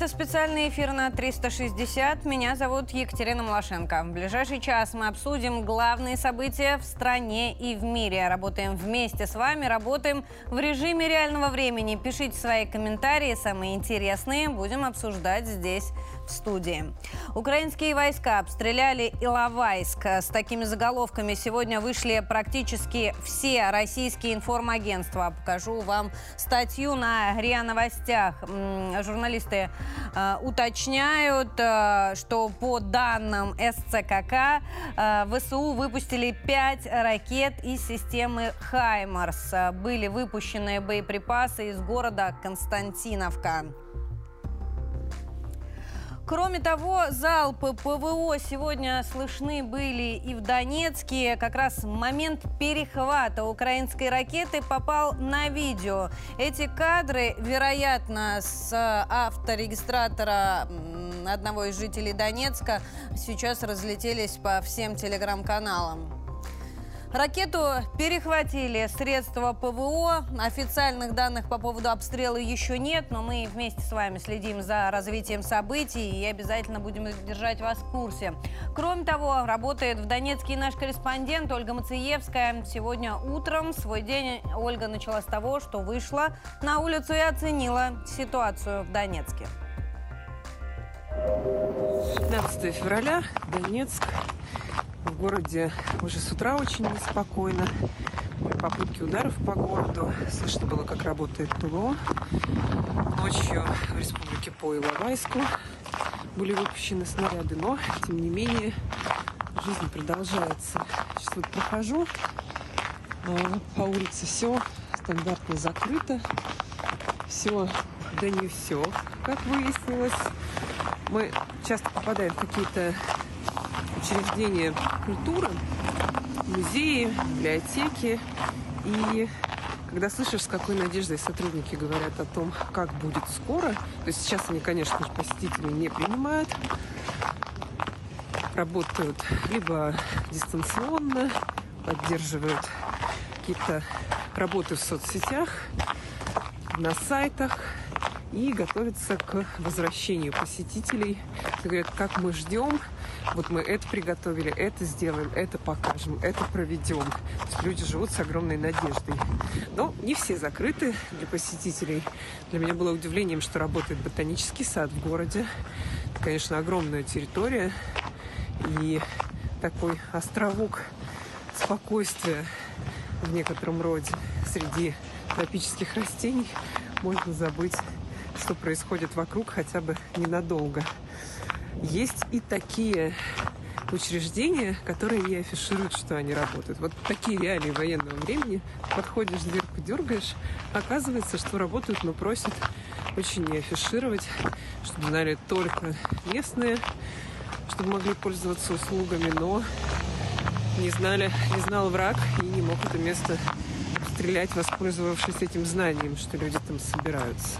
Это специальный эфир на 360. Меня зовут Екатерина Малашенко. В ближайший час мы обсудим главные события в стране и в мире. Работаем вместе с вами, работаем в режиме реального времени. Пишите свои комментарии, самые интересные. Будем обсуждать здесь студии. Украинские войска обстреляли Иловайск. С такими заголовками сегодня вышли практически все российские информагентства. Покажу вам статью на РИА Новостях. Журналисты э, уточняют, э, что по данным СЦКК э, ВСУ выпустили 5 ракет из системы «Хаймарс». Были выпущены боеприпасы из города Константиновка. Кроме того, залпы ПВО сегодня слышны были и в Донецке. Как раз момент перехвата украинской ракеты попал на видео. Эти кадры, вероятно, с авторегистратора одного из жителей Донецка сейчас разлетелись по всем телеграм-каналам. Ракету перехватили средства ПВО. Официальных данных по поводу обстрела еще нет, но мы вместе с вами следим за развитием событий и обязательно будем держать вас в курсе. Кроме того, работает в Донецке наш корреспондент Ольга Мациевская. Сегодня утром свой день Ольга начала с того, что вышла на улицу и оценила ситуацию в Донецке. 15 февраля, Донецк. В городе уже с утра очень неспокойно. Попытки ударов по городу. Слышно было, как работает ПВО. Ночью в республике по Иловайску были выпущены снаряды, но, тем не менее, жизнь продолжается. Сейчас вот прохожу а, по улице все стандартно закрыто. Все, да не все, как выяснилось. Мы часто попадаем в какие-то учреждения культуры, музеи, библиотеки. И когда слышишь, с какой надеждой сотрудники говорят о том, как будет скоро, то сейчас они, конечно же, посетителей не принимают, работают либо дистанционно, поддерживают какие-то работы в соцсетях, на сайтах и готовятся к возвращению посетителей. Говорят, как мы ждем, вот мы это приготовили, это сделаем, это покажем, это проведем. То есть люди живут с огромной надеждой. Но не все закрыты для посетителей. Для меня было удивлением, что работает ботанический сад в городе. Это, конечно, огромная территория и такой островок спокойствия в некотором роде среди тропических растений можно забыть, что происходит вокруг хотя бы ненадолго. Есть и такие учреждения, которые не афишируют, что они работают. Вот такие реалии военного времени. Подходишь, дверку дергаешь, оказывается, что работают, но просят очень не афишировать, чтобы знали только местные, чтобы могли пользоваться услугами, но не знали, не знал враг и не мог это место стрелять, воспользовавшись этим знанием, что люди там собираются.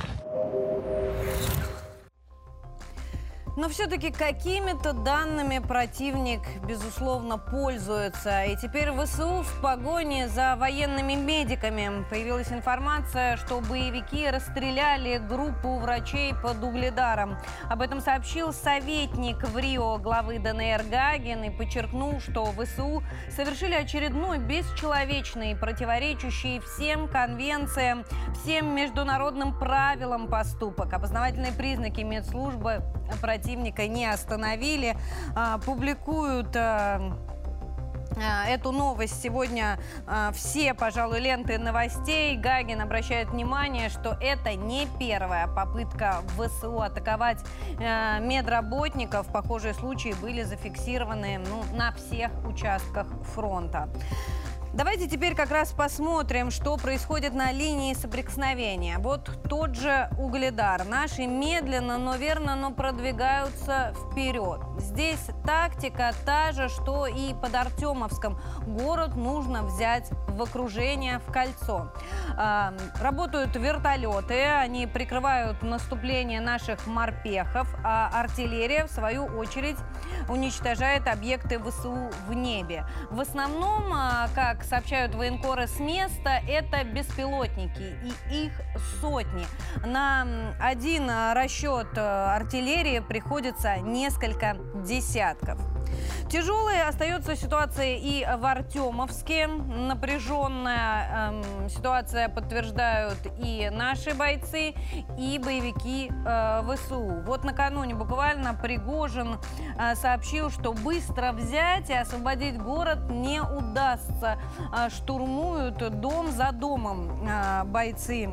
Но все-таки какими-то данными противник, безусловно, пользуется. И теперь ВСУ в погоне за военными медиками. Появилась информация, что боевики расстреляли группу врачей под Угледаром. Об этом сообщил советник в Рио главы ДНР Гагин и подчеркнул, что ВСУ совершили очередной бесчеловечный, противоречащий всем конвенциям, всем международным правилам поступок. Опознавательные признаки медслужбы противника противника не остановили. А, публикуют а, а, эту новость сегодня все, пожалуй, ленты новостей. Гагин обращает внимание, что это не первая попытка ВСУ атаковать медработников. Похожие случаи были зафиксированы ну, на всех участках фронта. Давайте теперь как раз посмотрим, что происходит на линии соприкосновения. Вот тот же Угледар. Наши медленно, но верно, но продвигаются вперед. Здесь тактика та же, что и под Артемовском. Город нужно взять в окружение, в кольцо. А, работают вертолеты, они прикрывают наступление наших морпехов, а артиллерия, в свою очередь, уничтожает объекты ВСУ в небе. В основном, а, как как сообщают военкоры с места, это беспилотники, и их сотни. На один расчет э, артиллерии приходится несколько десятков. Тяжелой остается ситуация и в Артемовске. Напряженная эм, ситуация подтверждают и наши бойцы, и боевики э, ВСУ. Вот накануне буквально Пригожин э, сообщил, что быстро взять и освободить город не удастся. Э, штурмуют дом за домом э, бойцы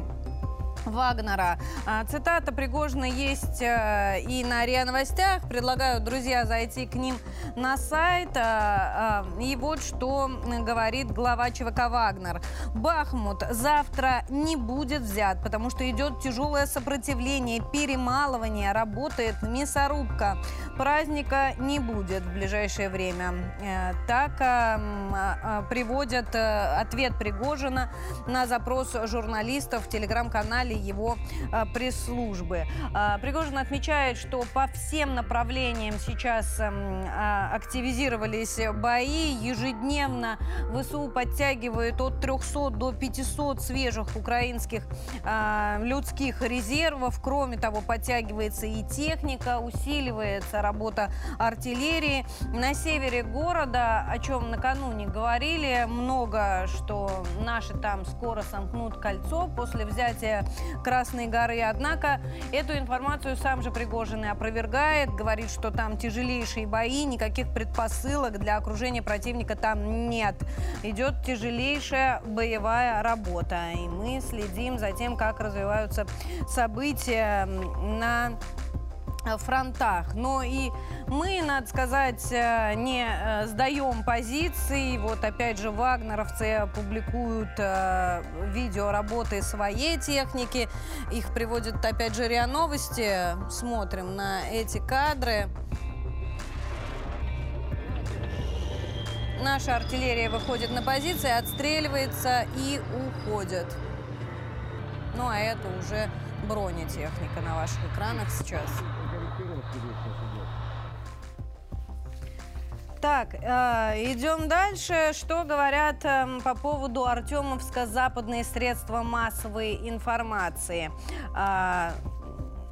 Вагнера. А, цитата Пригожина есть э, и на РИА Новостях. Предлагаю, друзья, зайти к ним на сайт. А, а, и вот что говорит глава ЧВК «Вагнер». Бахмут завтра не будет взят, потому что идет тяжелое сопротивление, перемалывание, работает мясорубка. Праздника не будет в ближайшее время. Э, так приводят э, ответ Пригожина на запрос журналистов в телеграм-канале его а, пресс-службы. А, Пригожин отмечает, что по всем направлениям сейчас эм, а, активизировались бои. Ежедневно ВСУ подтягивает от 300 до 500 свежих украинских людских резервов. Кроме того, подтягивается и техника, усиливается работа артиллерии. На севере города, о чем накануне говорили, много, что наши там скоро сомкнут кольцо после взятия Красной горы. Однако эту информацию сам же Пригожин и опровергает, говорит, что там тяжелейшие бои, никаких предпосылок для окружения противника там нет. Идет тяжелейшая боевая работа. И мы следим за тем, как развиваются события на фронтах. Но и мы, надо сказать, э, не э, сдаем позиции. Вот опять же вагнеровцы публикуют видео работы своей техники. Их приводят опять же РИА Новости. Смотрим на эти кадры. Наша артиллерия выходит на позиции, отстреливается и уходит. Ну а это уже бронетехника на ваших экранах сейчас. Так, э, идем дальше. Что говорят э, по поводу Артемовска западные средства массовой информации? Э,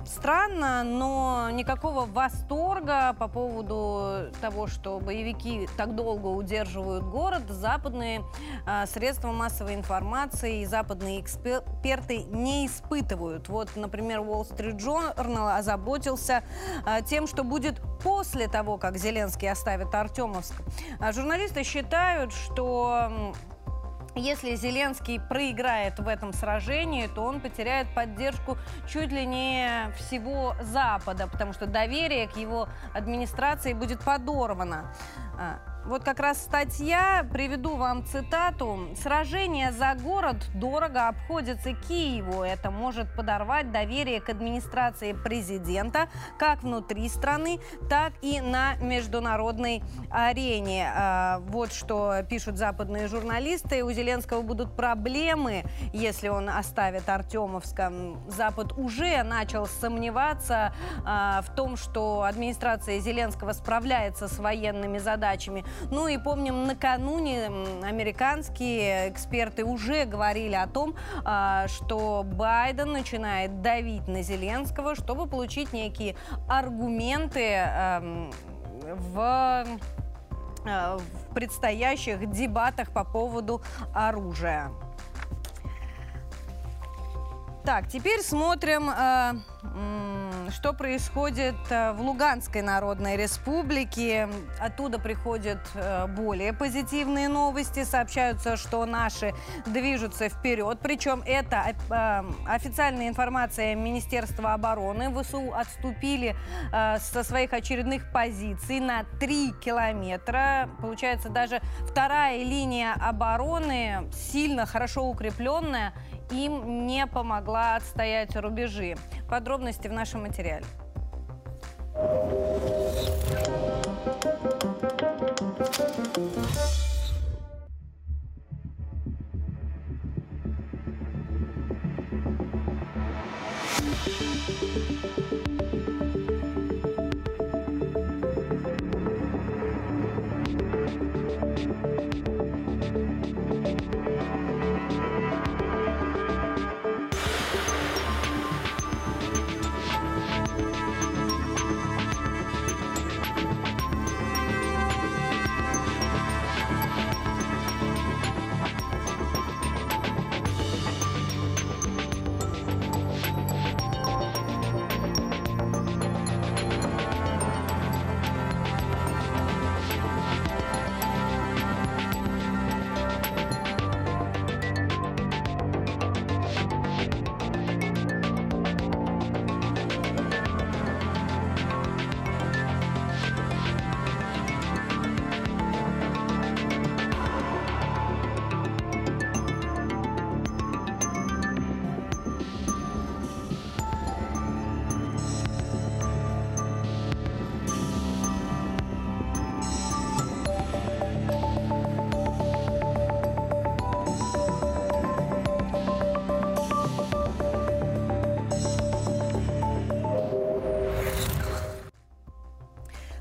Странно, но никакого восторга по поводу того, что боевики так долго удерживают город, западные э, средства массовой информации и западные эксперты не испытывают. Вот, например, Wall Street Journal озаботился э, тем, что будет после того, как Зеленский оставит Артемовск. А журналисты считают, что если Зеленский проиграет в этом сражении, то он потеряет поддержку чуть ли не всего Запада, потому что доверие к его администрации будет подорвано. Вот как раз статья, приведу вам цитату. «Сражение за город дорого обходится Киеву. Это может подорвать доверие к администрации президента как внутри страны, так и на международной арене». А, вот что пишут западные журналисты. У Зеленского будут проблемы, если он оставит Артемовска. Запад уже начал сомневаться а, в том, что администрация Зеленского справляется с военными задачами. Ну и помним, накануне американские эксперты уже говорили о том, а, что Байден начинает давить на Зеленского, чтобы получить некие аргументы в в предстоящих дебатах по поводу оружия. Так, теперь смотрим, э, что происходит э, в Луганской Народной Республике. Оттуда приходят э, более позитивные новости. Сообщаются, что наши движутся вперед. Причем это официальная информация Министерства обороны. ВСУ отступили со своих очередных позиций на 3 километра. Получается, даже вторая линия обороны сильно, хорошо укрепленная им не помогла отстоять рубежи. Подробности в нашем материале.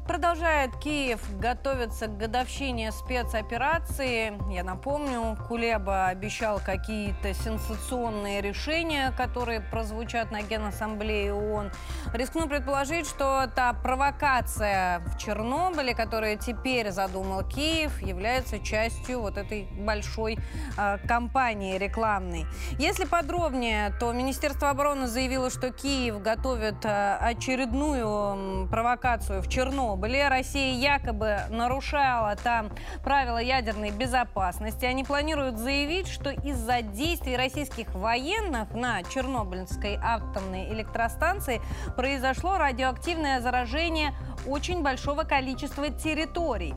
Продолжает Киев готовиться к годовщине спецоперации. Я напомню, Кулеба обещал какие-то сенсационные решения, которые прозвучат на Генассамблее ООН. Рискну предположить, что та провокация в Чернобыле, которую теперь задумал Киев, является частью вот этой большой э, кампании рекламной. Если подробнее, то Министерство обороны заявило, что Киев готовит э, очередную провокацию в Чернобыле Чернобыле. Россия якобы нарушала там правила ядерной безопасности. Они планируют заявить, что из-за действий российских военных на Чернобыльской атомной электростанции произошло радиоактивное заражение очень большого количества территорий.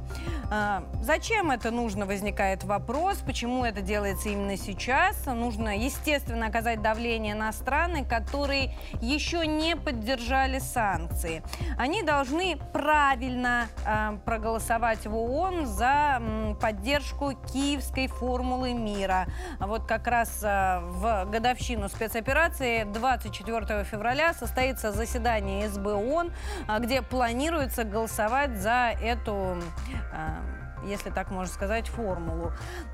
А, зачем это нужно, возникает вопрос, почему это делается именно сейчас. Нужно, естественно, оказать давление на страны, которые еще не поддержали санкции. Они должны правильно э, проголосовать в ООН за поддержку киевской формулы мира. Вот как раз э, в годовщину спецоперации 24 февраля состоится заседание СБ ООН, где планируется планируется голосовать за эту если так можно сказать, формулу.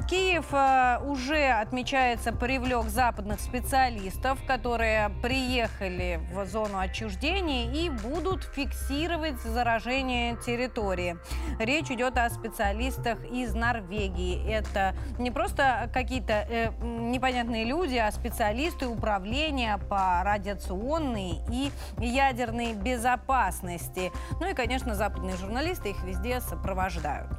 Киев э, уже, отмечается, привлек западных специалистов, которые приехали в зону отчуждения и будут фиксировать заражение территории. Речь идет о специалистах из Норвегии. Это не просто какие-то э, непонятные люди, а специалисты управления по радиационной и ядерной безопасности. Ну и, конечно, западные журналисты их везде сопровождают.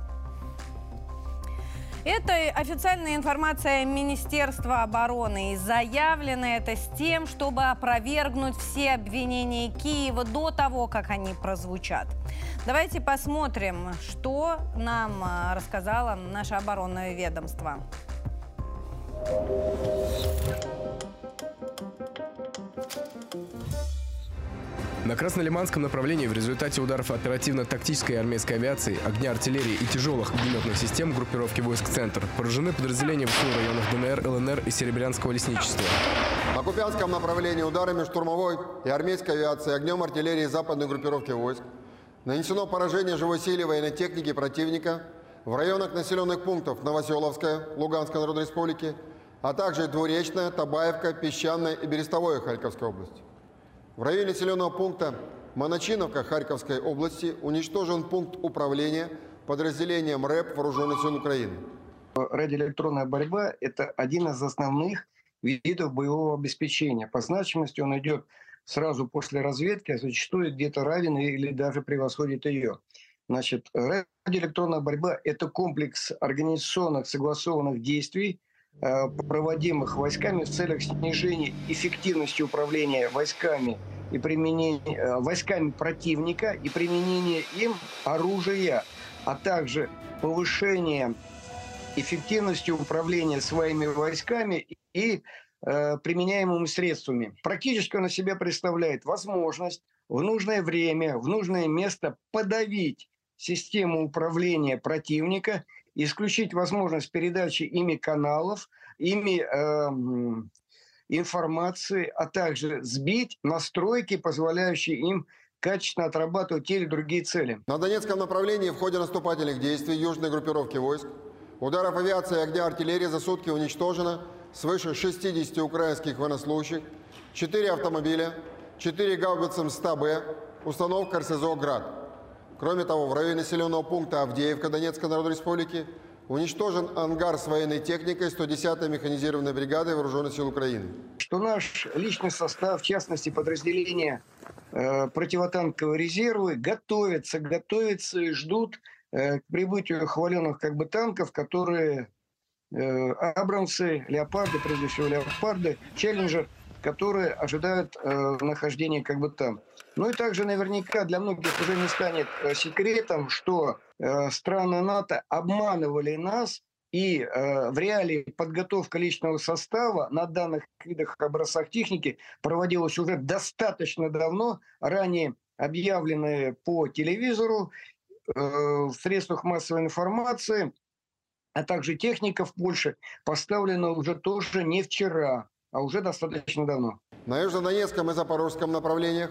Это официальная информация Министерства обороны. И заявлено это с тем, чтобы опровергнуть все обвинения Киева до того, как они прозвучат. Давайте посмотрим, что нам а, рассказало наше оборонное ведомство. На Краснолиманском направлении в результате ударов оперативно-тактической армейской авиации, огня артиллерии и тяжелых огнеметных систем группировки войск «Центр» поражены подразделения ВСУ районах ДНР, ЛНР и Серебрянского лесничества. На Купянском направлении ударами штурмовой и армейской авиации огнем артиллерии западной группировки войск нанесено поражение живой силе военной техники противника в районах населенных пунктов Новоселовская, Луганской Народной Республики, а также Двуречная, Табаевка, Песчаная и Берестовое Харьковской области. В районе населенного пункта Моночиновка Харьковской области уничтожен пункт управления подразделением РЭП Вооруженных сил Украины. Радиоэлектронная борьба – это один из основных видов боевого обеспечения. По значимости он идет сразу после разведки, а зачастую где-то равен или даже превосходит ее. Значит, радиоэлектронная борьба – это комплекс организационных согласованных действий, проводимых войсками в целях снижения эффективности управления войсками и применения э, войсками противника и применения им оружия, а также повышение эффективности управления своими войсками и э, применяемыми средствами. Практически он на себя представляет возможность в нужное время, в нужное место подавить систему управления противника исключить возможность передачи ими каналов, ими э, информации, а также сбить настройки, позволяющие им качественно отрабатывать те или другие цели. На Донецком направлении в ходе наступательных действий южной группировки войск ударов авиации и огня артиллерии за сутки уничтожено свыше 60 украинских военнослужащих, 4 автомобиля, 4 гаубицы МСТ-Б, установка РСЗО «Град». Кроме того, в районе населенного пункта Авдеевка Донецкой Народной Республики уничтожен ангар с военной техникой 110-й механизированной бригады Вооруженных сил Украины. Что наш личный состав, в частности подразделения э, противотанковой резервы, готовятся, готовятся и ждут э, к прибытию хваленных как бы танков, которые э, Абрамсы, Леопарды, прежде всего Леопарды, Челленджер – которые ожидают э, нахождения как бы там. Ну и также наверняка для многих уже не станет э, секретом, что э, страны НАТО обманывали нас, и э, в реалии подготовка личного состава на данных видах образцах техники проводилась уже достаточно давно, ранее объявленные по телевизору, в средствах массовой информации, а также техника в Польше поставлена уже тоже не вчера, а уже достаточно давно. На Южнодонецком и Запорожском направлениях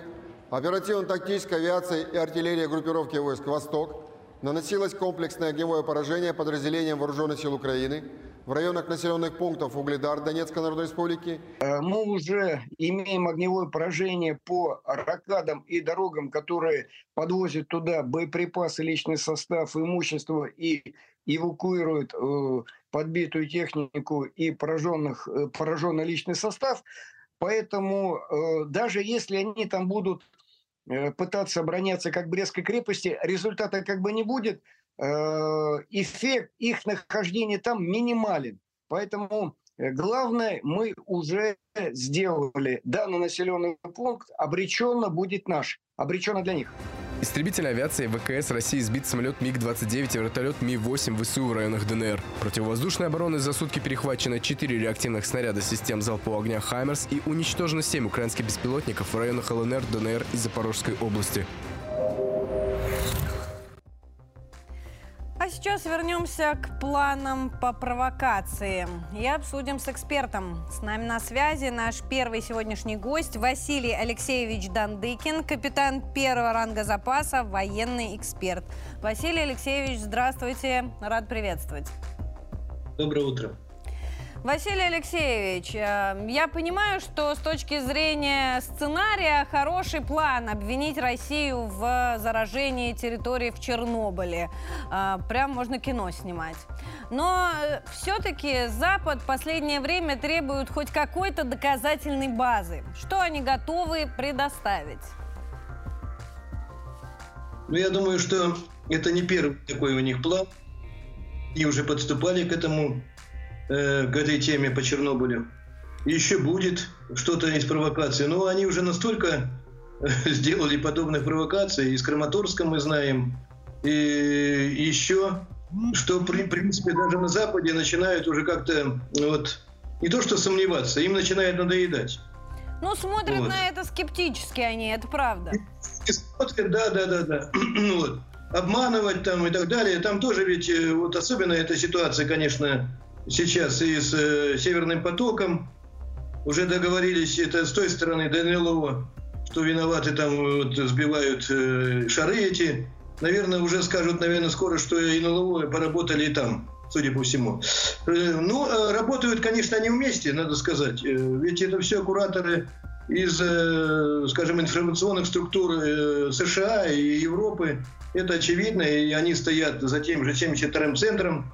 Оперативно-тактическая авиация и артиллерия группировки войск «Восток» наносилось комплексное огневое поражение подразделениям Вооруженных сил Украины в районах населенных пунктов Угледар Донецкой Народной Республики. Э, мы уже имеем огневое поражение по ракадам и дорогам, которые подвозят туда боеприпасы, личный состав, имущество и эвакуируют э, подбитую технику и пораженных, э, пораженный личный состав. Поэтому даже если они там будут пытаться обороняться как Брестской крепости, результата как бы не будет – Э, эффект их нахождения там минимален. Поэтому э, главное, мы уже сделали данный населенный пункт, обреченно будет наш, обреченно для них. Истребительной авиации ВКС России сбит самолет МиГ-29 и вертолет Ми-8 ВСУ в районах ДНР. Противовоздушной обороны за сутки перехвачено 4 реактивных снаряда систем залпового огня «Хаймерс» и уничтожено 7 украинских беспилотников в районах ЛНР, ДНР и Запорожской области. А сейчас вернемся к планам по провокации и обсудим с экспертом. С нами на связи наш первый сегодняшний гость Василий Алексеевич Дандыкин, капитан первого ранга запаса, военный эксперт. Василий Алексеевич, здравствуйте, рад приветствовать. Доброе утро. Василий Алексеевич, э, я понимаю, что с точки зрения сценария хороший план обвинить Россию в заражении территории в Чернобыле. Э, прям можно кино снимать. Но э, все-таки Запад в последнее время требует хоть какой-то доказательной базы. Что они готовы предоставить? Ну, я думаю, что это не первый такой у них план. И уже подступали к этому э, к этой теме по Чернобылю. Еще будет что-то из провокации. Но они уже настолько э, сделали подобных провокаций. И с Краматорском мы знаем. И еще, что, в принципе, даже на Западе начинают уже как-то вот не то что сомневаться, им начинает надоедать. Ну, смотрят вот. на это скептически они, это правда. И смотрят, да, да, да, да. вот. Обманывать там и так далее. Там тоже ведь, э, вот особенно эта ситуация, конечно, сейчас и с э, Северным потоком. Уже договорились, это с той стороны ДНЛО, что виноваты там вот, сбивают э, шары эти. Наверное, уже скажут, наверное, скоро, что и НЛО поработали и там, судя по всему. Э, ну, э, работают, конечно, они вместе, надо сказать. Э, ведь это все кураторы из, э, скажем, информационных структур э, США и Европы. Это очевидно, и они стоят за тем же 72-м центром,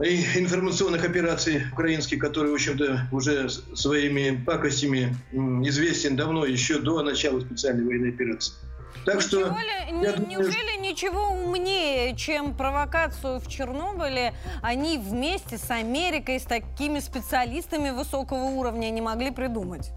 информационных операций украинских, который, в общем-то, уже своими пакостями известен давно, еще до начала специальной военной операции. Так что, ли, я думаю, неужели ничего умнее, чем провокацию в Чернобыле, они вместе с Америкой, с такими специалистами высокого уровня не могли придумать?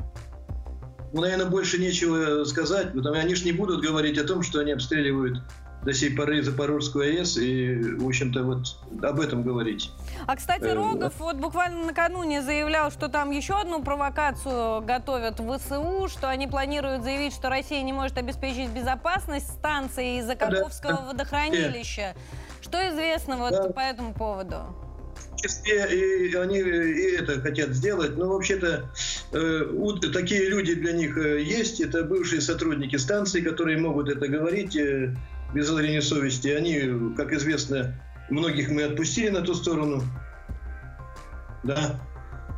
Ну, наверное, больше нечего сказать, потому что они же не будут говорить о том, что они обстреливают до сей поры Запорожскую АЭС и, в общем-то, вот об этом говорить. А, кстати, э, Рогов вот буквально накануне заявлял, что там еще одну провокацию готовят в ВСУ, что они планируют заявить, что Россия не может обеспечить безопасность станции из-за Каховского да. водохранилища. Что известно вот да. по этому поводу? Числе и они и это хотят сделать, но вообще-то э, такие люди для них э, есть. Это бывшие сотрудники станции, которые могут это говорить. Э, без зрения совести. Они, как известно, многих мы отпустили на ту сторону. Да.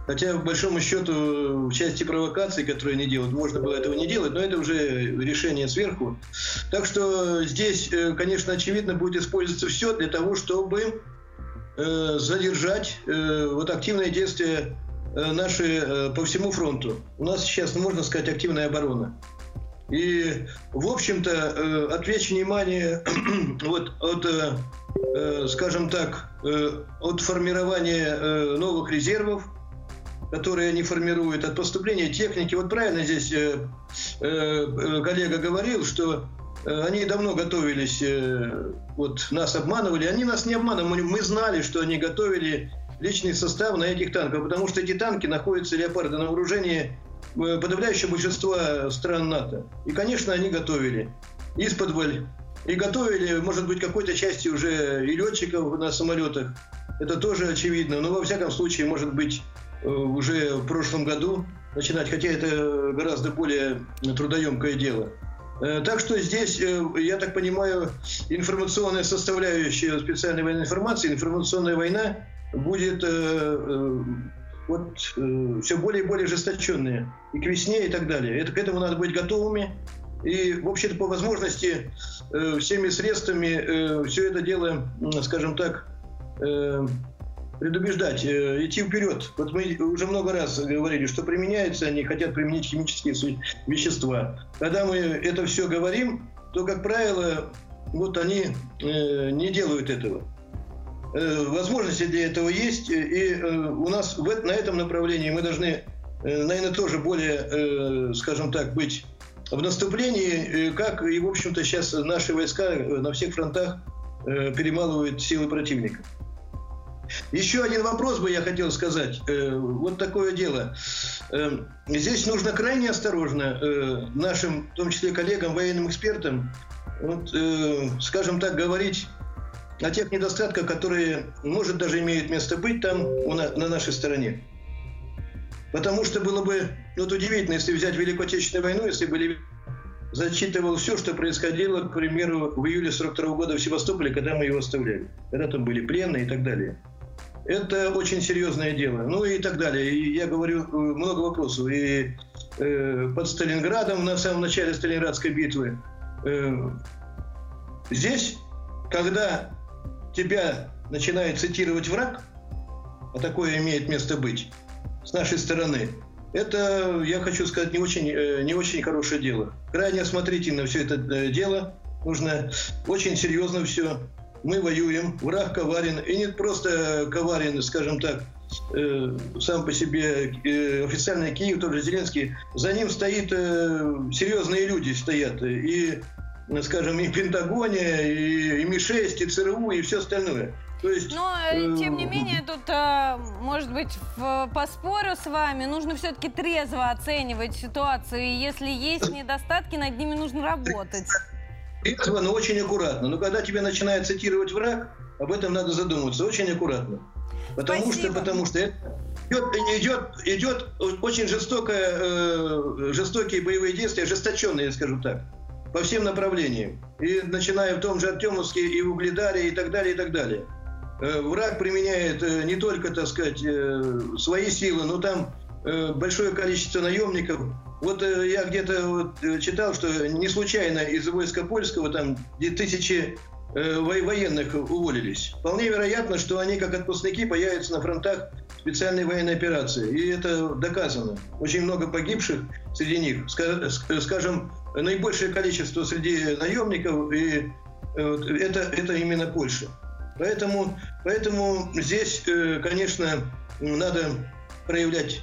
Хотя, в большому счету, в части провокаций, которые они делают, можно было этого не делать, но это уже решение сверху. Так что здесь, э, конечно, очевидно, будет использоваться все для того, чтобы э, задержать э, вот активное действие наши по всему фронту. У нас сейчас, можно сказать, активная оборона. И, в общем-то, э, отвлечь внимание вот от, э, э, скажем так, от формирования новых резервов, которые они формируют, от поступления техники. Вот правильно здесь коллега говорил, что они давно готовились, вот нас обманывали. Они нас не обманывали, мы знали, что они готовили личный состав на этих танках, потому что эти танки находятся, леопарды, на вооружении подавляющее большинство стран НАТО. И, конечно, они готовили из-под И готовили, может быть, какой-то части уже и летчиков на самолетах. Это тоже очевидно. Но, во всяком случае, может быть, э, уже в прошлом году начинать, хотя это гораздо более трудоемкое дело. Э, так что здесь, э, я так понимаю, информационная составляющая специальной военной информации, информационная война будет э, вот, все более и более ожесточенная и к весне и так далее. Это, к этому надо быть готовыми. И, в общем-то, по возможности всеми средствами все это дело, скажем так, предубеждать, э, идти вперед. Вот мы уже много раз говорили, что применяются, они хотят применить химические вещества. Когда мы это все говорим, то, как правило, вот они э, не делают этого. Э, возможности для этого есть, и э, у нас на этом направлении мы должны, э, наверное, тоже более, э, скажем так, быть в наступлении, э, как и, в общем-то, сейчас наши войска на всех фронтах э, перемалывают силы противника. Еще один вопрос бы я хотел сказать. Э, вот такое дело. Э, здесь нужно крайне осторожно э, нашим, в том числе коллегам, военным экспертам, вот, скажем так, говорить о тех недостатках, которые, может, даже имеют место быть там, на нашей стороне. Потому что было бы ну, вот удивительно, если взять Великую Отечественную войну, если бы зачитывал все, что происходило, к примеру, в июле 42 года в Севастополе, когда мы его оставляли. Когда там были пленные и так далее. Это очень серьезное дело. Ну и так далее. И я говорю, э, много вопросов. И э, под Сталинградом, на самом начале Сталинградской битвы. Э, здесь, когда тебя начинает цитировать враг, а такое имеет место быть, с нашей стороны, это, я хочу сказать, не очень, э, не очень хорошее дело. Крайне осмотрительно все это э, дело. Нужно очень серьезно все мы воюем, враг коварен, и не просто коварен, скажем так, э, сам по себе официальный Киев, тот же Зеленский, за ним стоит серьезные люди стоят, и, скажем, и Пентагоне, и, и Ми-6, и ЦРУ, и все остальное. То есть, Но, э, тем не менее, тут, э, может быть, в, поспорю с вами, нужно все-таки трезво оценивать ситуацию, и если есть недостатки, над ними нужно работать. Трезво, но очень аккуратно. Но когда тебя начинает цитировать враг, об этом надо задуматься очень аккуратно. Потому Спасибо. что, потому что идет, идет, идет очень жестокое, э, жестокие боевые действия, ожесточенные, я скажу так, по всем направлениям. И начиная в том же Артемовске, и в Угледаре, и так далее, и так далее. Э, враг применяет э, не только, так сказать, э, свои силы, но там большое количество наемников, вот я где-то вот, читал, что не случайно из войска польского там тысячи военных уволились. Вполне вероятно, что они как отпускники появятся на фронтах специальной военной операции. И это доказано. Очень много погибших среди них. Скажем, наибольшее количество среди наемников, и это, это именно Польша. Поэтому, поэтому здесь, конечно, надо проявлять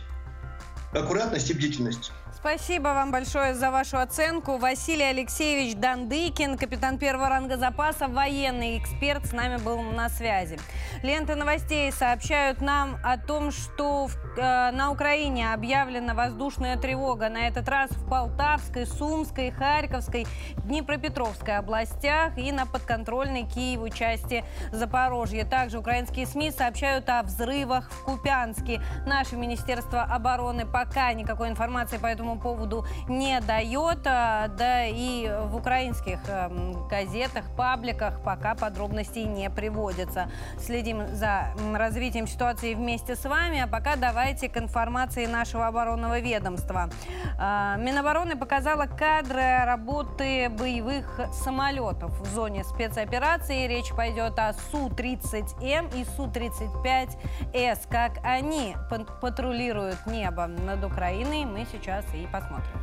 аккуратность и бдительность. Спасибо вам большое за вашу оценку. Василий Алексеевич Дандыкин, капитан первого ранга запаса, военный эксперт, с нами был на связи. Ленты новостей сообщают нам о том, что в, э, на Украине объявлена воздушная тревога. На этот раз в Полтавской, Сумской, Харьковской, Днепропетровской областях и на подконтрольной Киеву части Запорожья. Также украинские СМИ сообщают о взрывах в Купянске. Наше Министерство обороны пока никакой информации по этому поводу не дает. А, да и в украинских эм, газетах, пабликах пока подробностей не приводятся. Следим за развитием ситуации вместе с вами. А пока давайте к информации нашего оборонного ведомства. А, Минобороны показала кадры работы боевых самолетов в зоне спецоперации. Речь пойдет о Су-30М и Су-35С. Как они патрулируют небо над Украиной, мы сейчас и посмотрим.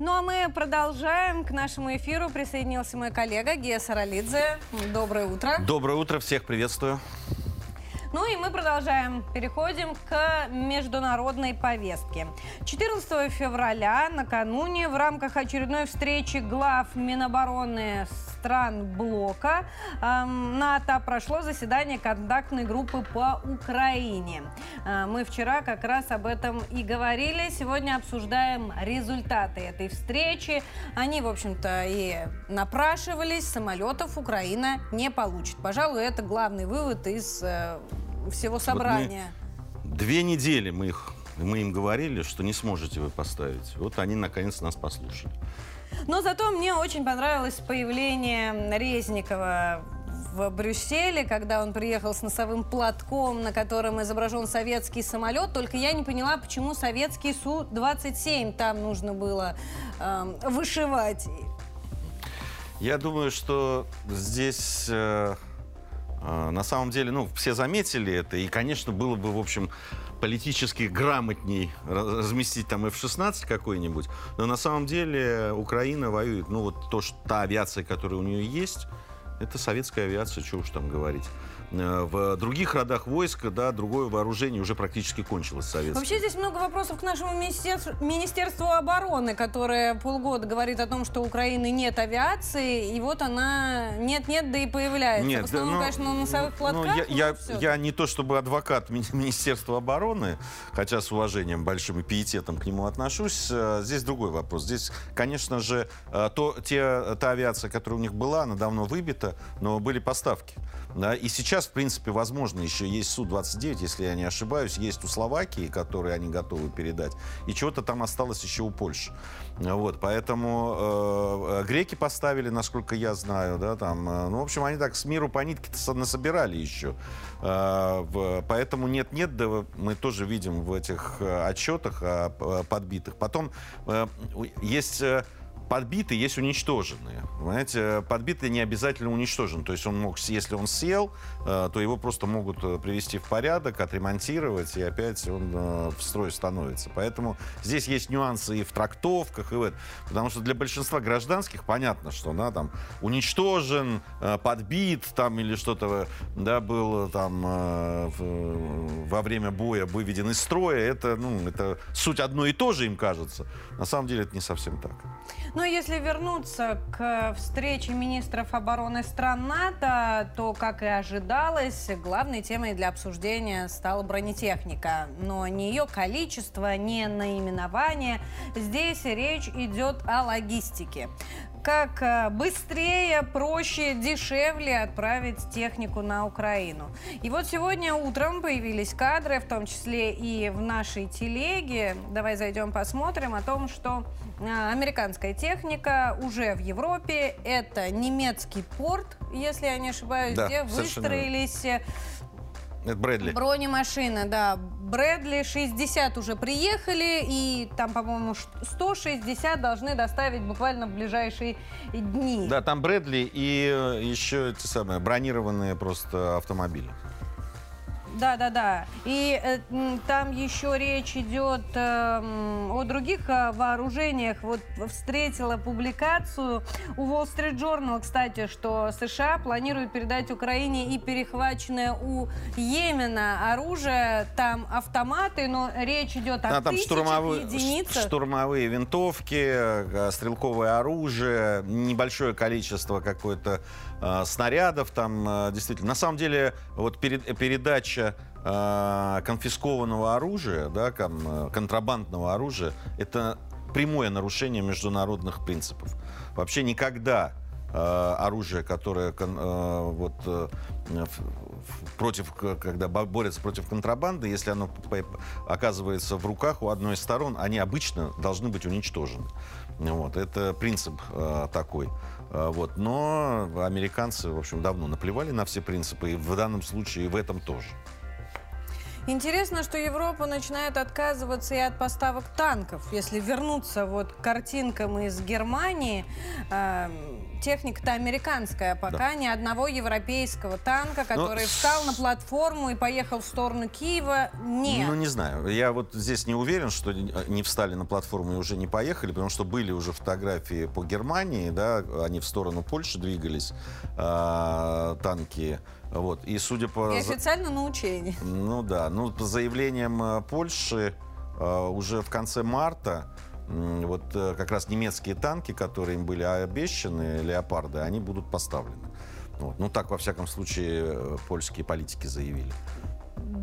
Ну а мы продолжаем. К нашему эфиру присоединился мой коллега Гея Саралидзе. Доброе утро. Доброе утро, всех приветствую. Ну и мы продолжаем. Переходим к международной повестке. 14 февраля, накануне, в рамках очередной встречи глав Минобороны стран блока эм, НАТО прошло заседание контактной группы по Украине. Э, мы вчера как раз об этом и говорили. Сегодня обсуждаем результаты этой встречи. Они, в общем-то, и напрашивались. Самолетов Украина не получит. Пожалуй, это главный вывод из э, всего собрания. Вот мы, две недели мы, их, мы им говорили, что не сможете вы поставить. Вот они наконец нас послушали. Но зато мне очень понравилось появление Резникова в Брюсселе, когда он приехал с носовым платком, на котором изображен советский самолет. Только я не поняла, почему советский Су-27 там нужно было э, вышивать. Я думаю, что здесь э, э, на самом деле, ну, все заметили это, и, конечно, было бы, в общем, политически грамотней разместить там F-16 какой-нибудь, но на самом деле Украина воюет, ну вот то, что та авиация, которая у нее есть, это советская авиация, что уж там говорить. Э, в других родах войска, да, другое вооружение уже практически кончилось советское. Вообще здесь много вопросов к нашему министерству, обороны, которое полгода говорит о том, что у Украины нет авиации, и вот она нет-нет, да и появляется. Нет, В основном, да, ну, конечно, на носовых ну, платках. я, я, все. я не то чтобы адвокат ми- Министерства обороны, хотя с уважением большим и пиететом к нему отношусь. Э, Здесь другой вопрос. Здесь, конечно же, э, то, те, та авиация, которая у них была, она давно выбита, но были поставки. Да, и сейчас, в принципе, возможно, еще есть Су-29, если я не ошибаюсь, есть у Словакии, которые они готовы передать, и чего-то там осталось еще у Польши. Вот, поэтому э, греки поставили, насколько я знаю, да, там, э, ну, в общем, они так с миру по нитке насобирали еще. Э, в, поэтому нет-нет, да, мы тоже видим в этих э, отчетах о, о подбитых. Потом э, есть... э, подбитые, есть уничтоженные. Понимаете, подбитый не обязательно уничтожен. То есть он мог, если он сел, э, то его просто могут э, привести в порядок, отремонтировать, и опять он э, в строй становится. Поэтому здесь есть нюансы и в трактовках, и в этом. Потому что для большинства гражданских понятно, что да, там уничтожен, подбит там или что-то да, было там во время боя выведен из строя. Это, ну, это суть одно и то же им кажется. На самом деле это не совсем так. Но если вернуться к встрече министров обороны стран НАТО, то, как и ожидалось, главной темой для обсуждения стала бронетехника. Но не ее количество, не наименование. Здесь речь идет о логистике. Как э, быстрее, проще, дешевле отправить технику на Украину. И вот сегодня утром появились кадры, в том числе и в нашей телеге. Давай зайдем посмотрим о том, что а, Американская техника уже в Европе. Это немецкий порт, если я не ошибаюсь, Да, где совершенно верно. Это Брэдли. бронемашины. Да, Брэдли 60 уже приехали, и там, по-моему, ш- 160 должны доставить буквально в ближайшие дни. Да, там Брэдли и э, еще эти самые бронированные просто автомобили. Да, да, да. И э, там еще речь идет э, м, о других э, вооружениях. Вот встретила публикацию у Wall Street Journal, кстати, что США планируют передать Украине и перехваченное у Йемена оружие. Там автоматы, но речь идет о Да, там штурмовые, единицах. штурмовые винтовки, э, стрелковое оружие, небольшое количество какое-то э, снарядов там э, действительно. На самом деле вот перед- передача э, конфискованного оружия, да, кон- э, контрабандного оружия, это прямое нарушение международных принципов. Вообще никогда э, оружие, которое вот, э, против, когда бо- борются против контрабанды, если оно оказывается в руках у одной из сторон, они обычно должны быть уничтожены. Вот, это принцип такой. Э, Вот. Но американцы, в общем, давно наплевали на все принципы, и в данном случае и в этом тоже. Интересно, что Европа начинает отказываться и от поставок танков. Если вернуться вот к картинкам из Германии, э, техника-то американская. Пока ни одного европейского танка, который встал на платформу и поехал в сторону Киева, нет. Ну, не знаю. Я вот здесь не уверен, что не встали на платформу и уже не поехали, потому что были уже фотографии по Германии, да, они в сторону Польши двигались, а, танки. Вот. И судя по... И официально на учении. Ну да. Ну, по заявлениям э, Польши, э, уже в конце марта вот э, как раз немецкие танки, которые им были обещаны, леопарды, они будут поставлены. Вот. Ну, так, во всяком случае, польские политики заявили.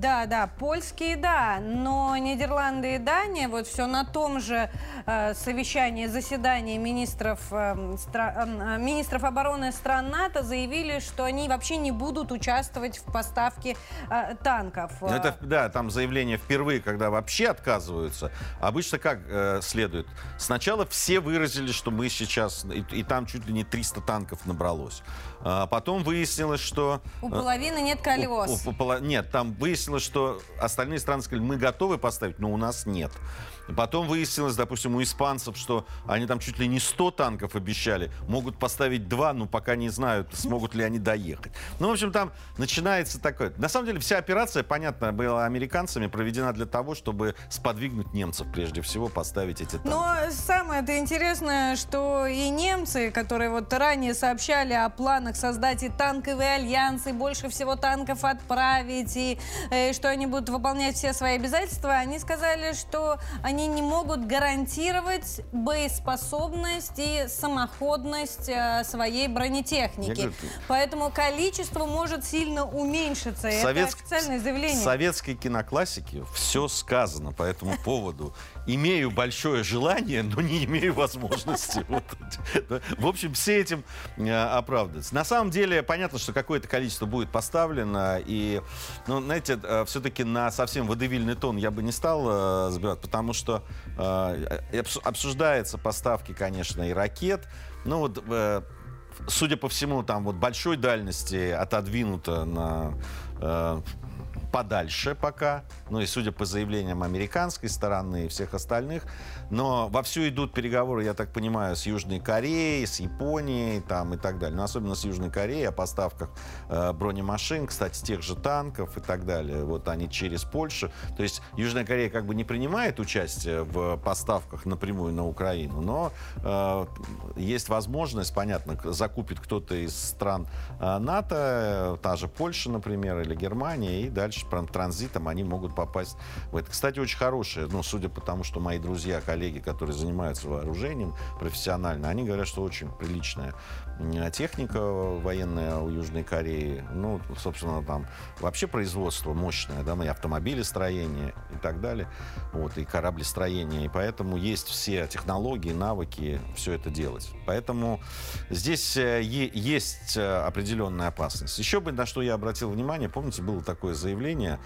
Да, да, польские, да, но Нидерланды и Дания, вот все на том же э, совещании, заседании министров, э, стра, э, министров обороны стран НАТО заявили, что они вообще не будут участвовать в поставке э, танков. Ну, это, да, там заявление впервые, когда вообще отказываются. Обычно как э, следует? Сначала все выразили, что мы сейчас, и, и там чуть ли не 300 танков набралось. А потом выяснилось, что... У половины нет колес. У, у, у, нет, там выяснилось, что остальные страны сказали, мы готовы поставить, но у нас нет. Потом выяснилось, допустим, у испанцев, что они там чуть ли не 100 танков обещали, могут поставить два, но пока не знают, смогут ли они доехать. Ну, в общем, там начинается такое. На самом деле, вся операция, понятно, была американцами проведена для того, чтобы сподвигнуть немцев, прежде всего, поставить эти танки. Но самое-то интересное, что и немцы, которые вот ранее сообщали о планах создать и танковый альянс, и больше всего танков отправить, и, и э, что они будут выполнять все свои обязательства, они сказали, что они они не могут гарантировать боеспособность и самоходность э, своей бронетехники. Говорю, Поэтому количество может сильно уменьшиться. Совет... Это официальное заявление. В советской киноклассике все сказано по этому поводу. Имею большое желание, но не имею возможности. В общем, все этим э, оправдываются. На самом деле, понятно, что какое-то количество будет поставлено. И, ну, знаете, э, все-таки на совсем водевильный тон я бы не стал забирать, потому что э, обсуждается поставки, конечно, и ракет. Ну вот, э, судя по всему, там вот большой дальности отодвинуто на э, подальше пока, ну и судя по заявлениям американской стороны и всех остальных, но вовсю идут переговоры, я так понимаю, с Южной Кореей, с Японией там и так далее, но особенно с Южной Кореей о поставках э, бронемашин, кстати, тех же танков и так далее, вот они через Польшу, то есть Южная Корея как бы не принимает участие в поставках напрямую на Украину, но э, есть возможность, понятно, закупит кто-то из стран э, НАТО, та же Польша, например, или Германия, и дальше транзитом они могут попасть в это. Кстати, очень хорошие, ну, судя по тому, что мои друзья, коллеги, которые занимаются вооружением профессионально, они говорят, что очень приличная техника военная у Южной Кореи. Ну, собственно, там вообще производство мощное, да, и автомобилестроение и так далее, вот, и кораблестроение. И поэтому есть все технологии, навыки все это делать. Поэтому здесь э, есть э, определенная опасность. Еще бы, на что я обратил внимание, помните, было такое заявление,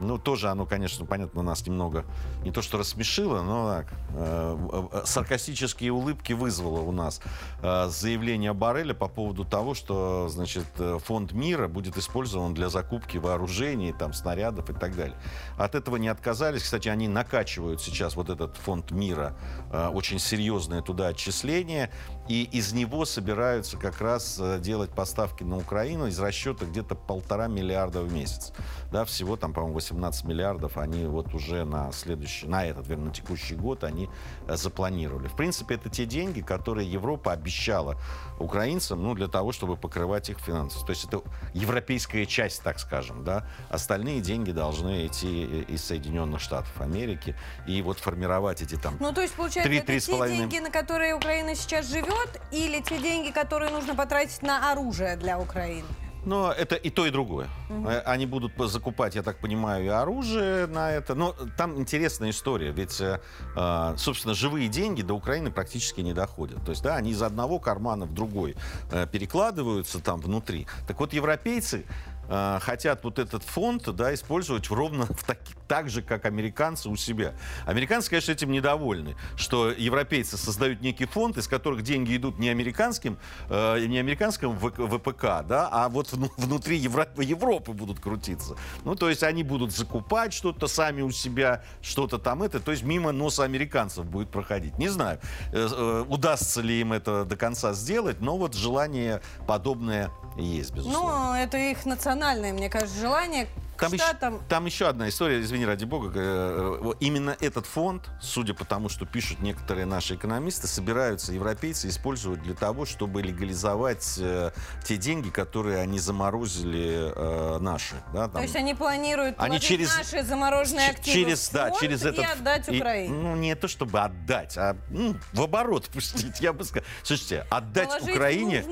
ну, тоже оно, конечно, понятно, нас немного не то что рассмешило, но так, э, саркастические улыбки вызвало у нас заявление Барреля Борреля по поводу того, что, значит, э, фонд мира будет использован для закупки вооружений, там, снарядов и так далее. От этого не отказались. Кстати, они накачивают сейчас вот этот фонд мира, э, очень серьезное туда отчисление, и из него собираются как раз э, делать поставки на Украину из расчета где-то полтора миллиарда в месяц. Да, всего там, по-моему, 18 миллиардов они вот уже на следующий, на этот, вернее, на текущий год они запланировали. В принципе, это те деньги, которые Европа обещала украинцам, ну, для того, чтобы покрывать их финансы. То есть это европейская часть, так скажем, да. Остальные деньги должны идти из Соединенных Штатов Америки и вот формировать эти там Ну, то есть, получается, 3, 3 это те деньги, на которые Украина сейчас живет, или те деньги, которые нужно потратить на оружие для Украины? Но это и то, и другое. Угу. Они будут закупать, я так понимаю, и оружие на это. Но там интересная история. Ведь, э, а, собственно, живые деньги до Украины практически не доходят. То есть, да, они из одного кармана в другой э, перекладываются там внутри. Так вот, европейцы хотят вот этот фонд да, использовать ровно в таких так же, как американцы у себя. Американцы, конечно, этим недовольны, что европейцы создают некий фонд, из которых деньги идут не американским, э, не американским ВПК, да, а вот внутри Европы, Европы будут крутиться. Ну, то есть они будут закупать что-то сами у себя, что-то там это, то есть мимо носа американцев будет проходить. Не знаю, э, э, удастся ли им это до конца сделать, но вот желание подобное есть, безусловно. Ну, это их национальное, мне кажется, желание там, Штатам... еще, там еще одна история, извини, ради бога. Э, именно этот фонд, судя по тому, что пишут некоторые наши экономисты, собираются европейцы использовать для того, чтобы легализовать э, те деньги, которые они заморозили э, наши. Да, там. То есть они планируют они через, наши замороженные активы через, да, через этот, и отдать Украине? И, ну, не то чтобы отдать, а ну, в оборот пустить, я бы сказал. Слушайте, отдать Положить Украине...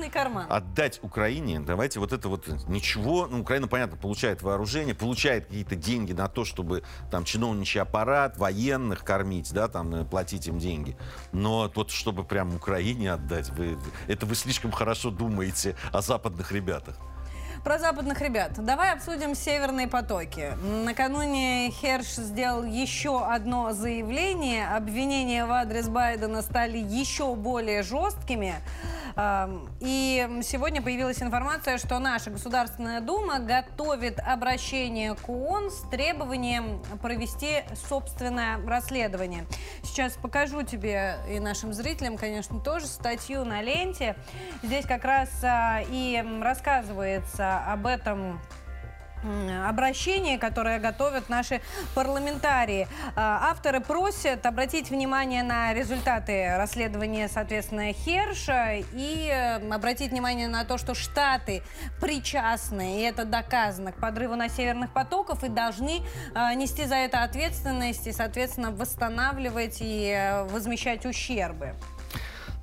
Отдать Украине, давайте вот это вот ничего... Ну, Украина, понятно, получает вооружение, получает какие-то деньги на то, чтобы там чиновничий аппарат, военных кормить, да, там э, платить им деньги. Но вот чтобы прям Украине отдать, вы, это вы слишком хорошо думаете о западных ребятах про западных ребят. Давай обсудим северные потоки. Накануне Херш сделал еще одно заявление. Обвинения в адрес Байдена стали еще более жесткими. И сегодня появилась информация, что наша Государственная Дума готовит обращение к ООН с требованием провести собственное расследование. Сейчас покажу тебе и нашим зрителям, конечно, тоже статью на ленте. Здесь как раз а, и рассказывается об этом обращение, которое готовят наши парламентарии. А, авторы просят обратить внимание на результаты расследования, соответственно, Херша и э, обратить внимание на то, что Штаты причастны, и это доказано, к подрыву на северных потоков и должны а, нести за это ответственность и, соответственно, восстанавливать и э, возмещать ущербы.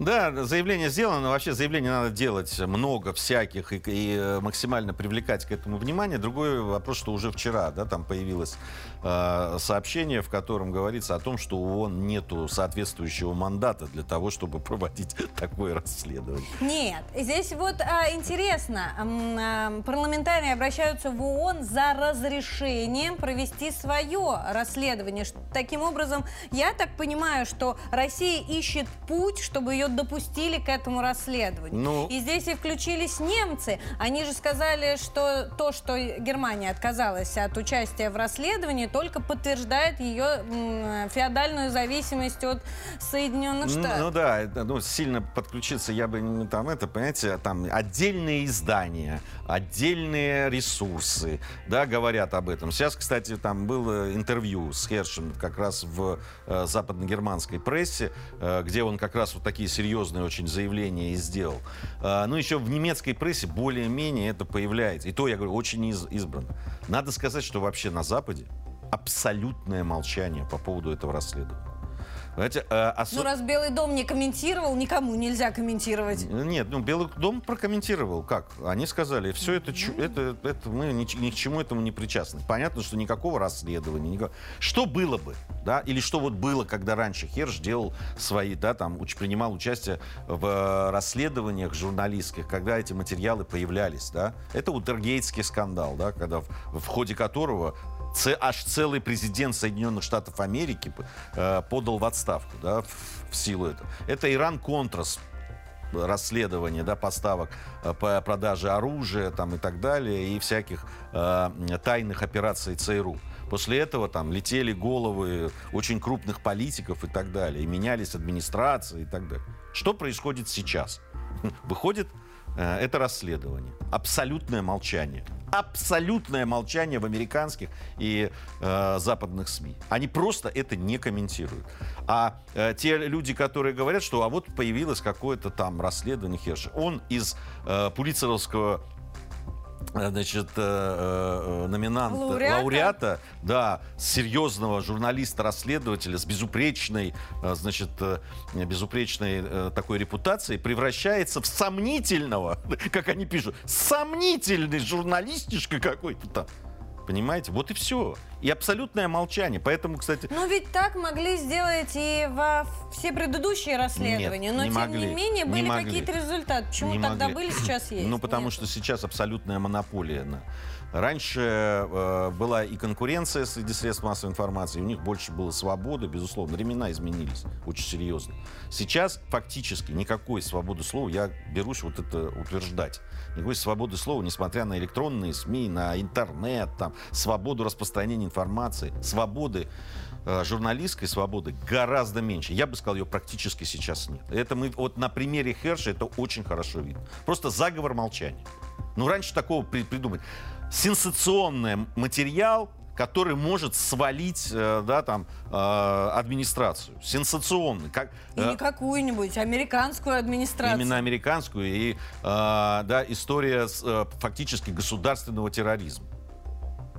Да, заявление сделано. Вообще заявление надо делать много всяких и, и э, максимально привлекать к этому внимание. Другой вопрос, что уже вчера да, там появилось э, сообщение, в котором говорится о том, что у ООН нету соответствующего мандата для того, чтобы проводить такое расследование. Нет, здесь вот а, интересно. Парламентарии обращаются в ООН за разрешением провести свое расследование. Таким образом, я так понимаю, что Россия ищет путь, чтобы ее допустили к этому расследованию. Ну... И здесь и включились немцы. Они же сказали, что то, что Германия отказалась от участия в расследовании, только подтверждает ее феодальную зависимость от Соединенных Штатов. Ну, ну да, ну, сильно подключиться я бы не там это, понимаете, там отдельные издания, отдельные ресурсы, да, говорят об этом. Сейчас, кстати, там было интервью с Хершем как раз в э, западно-германской прессе, э, где он как раз вот такие серьезные очень заявления и сделал. А, ну, еще в немецкой прессе более-менее это появляется. И то, я говорю, очень из избрано. Надо сказать, что вообще на Западе абсолютное молчание по поводу этого расследования. Знаете, э, осо... Ну, раз Белый дом не комментировал, никому нельзя комментировать. Нет, ну, Белый дом прокомментировал. Как? Они сказали, все это, mm-hmm. это, это мы ни, ни к чему этому не причастны. Понятно, что никакого расследования. Никакого... Что было бы, да, или что вот было, когда раньше Херш делал свои, да, там, уч, принимал участие в э, расследованиях журналистских, когда эти материалы появлялись, да. Это Утергейтский скандал, да, когда в, в ходе которого аж целый президент Соединенных Штатов Америки э, подал в отставку да, в, силу этого. Это Иран-Контрас расследование да, поставок э, по продаже оружия там, и так далее, и всяких э, тайных операций ЦРУ. После этого там летели головы очень крупных политиков и так далее, и менялись администрации и так далее. Что происходит сейчас? Выходит это расследование. Абсолютное молчание абсолютное молчание в американских и э, западных СМИ. Они просто это не комментируют. А э, те люди, которые говорят, что а вот появилось какое-то там расследование Херша, он из э, Пулицеровского Э, значит, э, э, номинант лауреата? лауреата, да, серьезного журналиста-расследователя с безупречной, значит, безупречной такой репутацией превращается в сомнительного, как они пишут, сомнительный журналистишка какой-то там. Понимаете? Вот и все. И абсолютное молчание. Поэтому, кстати... Но ведь так могли сделать и во все предыдущие расследования. Нет, Но, не тем могли, не менее, не были какие-то результаты. Почему Не тогда могли. были, сейчас есть? Ну, потому Нет. что сейчас абсолютная монополия. на- Раньше э, была и конкуренция среди средств массовой информации, у них больше было свободы, безусловно. Времена изменились очень серьезно. Сейчас фактически никакой свободы слова, я берусь вот это утверждать, никакой свободы слова, несмотря на электронные СМИ, на интернет, там, свободу распространения информации, свободы журналистской свободы гораздо меньше. Я бы сказал, ее практически сейчас нет. Это мы вот на примере Херша это очень хорошо видно. Просто заговор молчания. Ну, раньше такого при- придумать. Сенсационный материал, который может свалить, э, да, там, э, администрацию. Сенсационный. Как, И э, не какую-нибудь американскую администрацию. Именно американскую и э, да, история с, э, фактически государственного терроризма.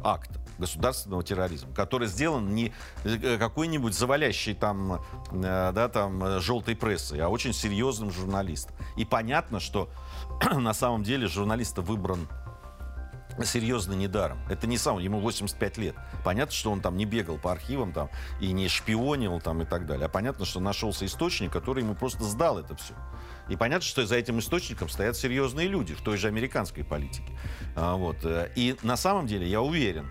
Акт государственного терроризма, который сделан не э, какой-нибудь завалящей там, э, да, там э, желтой прессой, а очень серьезным журналистом. И понятно, что на самом деле журналист выбран серьезно недаром. Это не сам, ему 85 лет. Понятно, что он там не бегал по архивам там и не шпионил там и так далее. А понятно, что нашелся источник, который ему просто сдал это все. И понятно, что за этим источником стоят серьезные люди в той же американской политике. А, вот. И на самом деле я уверен,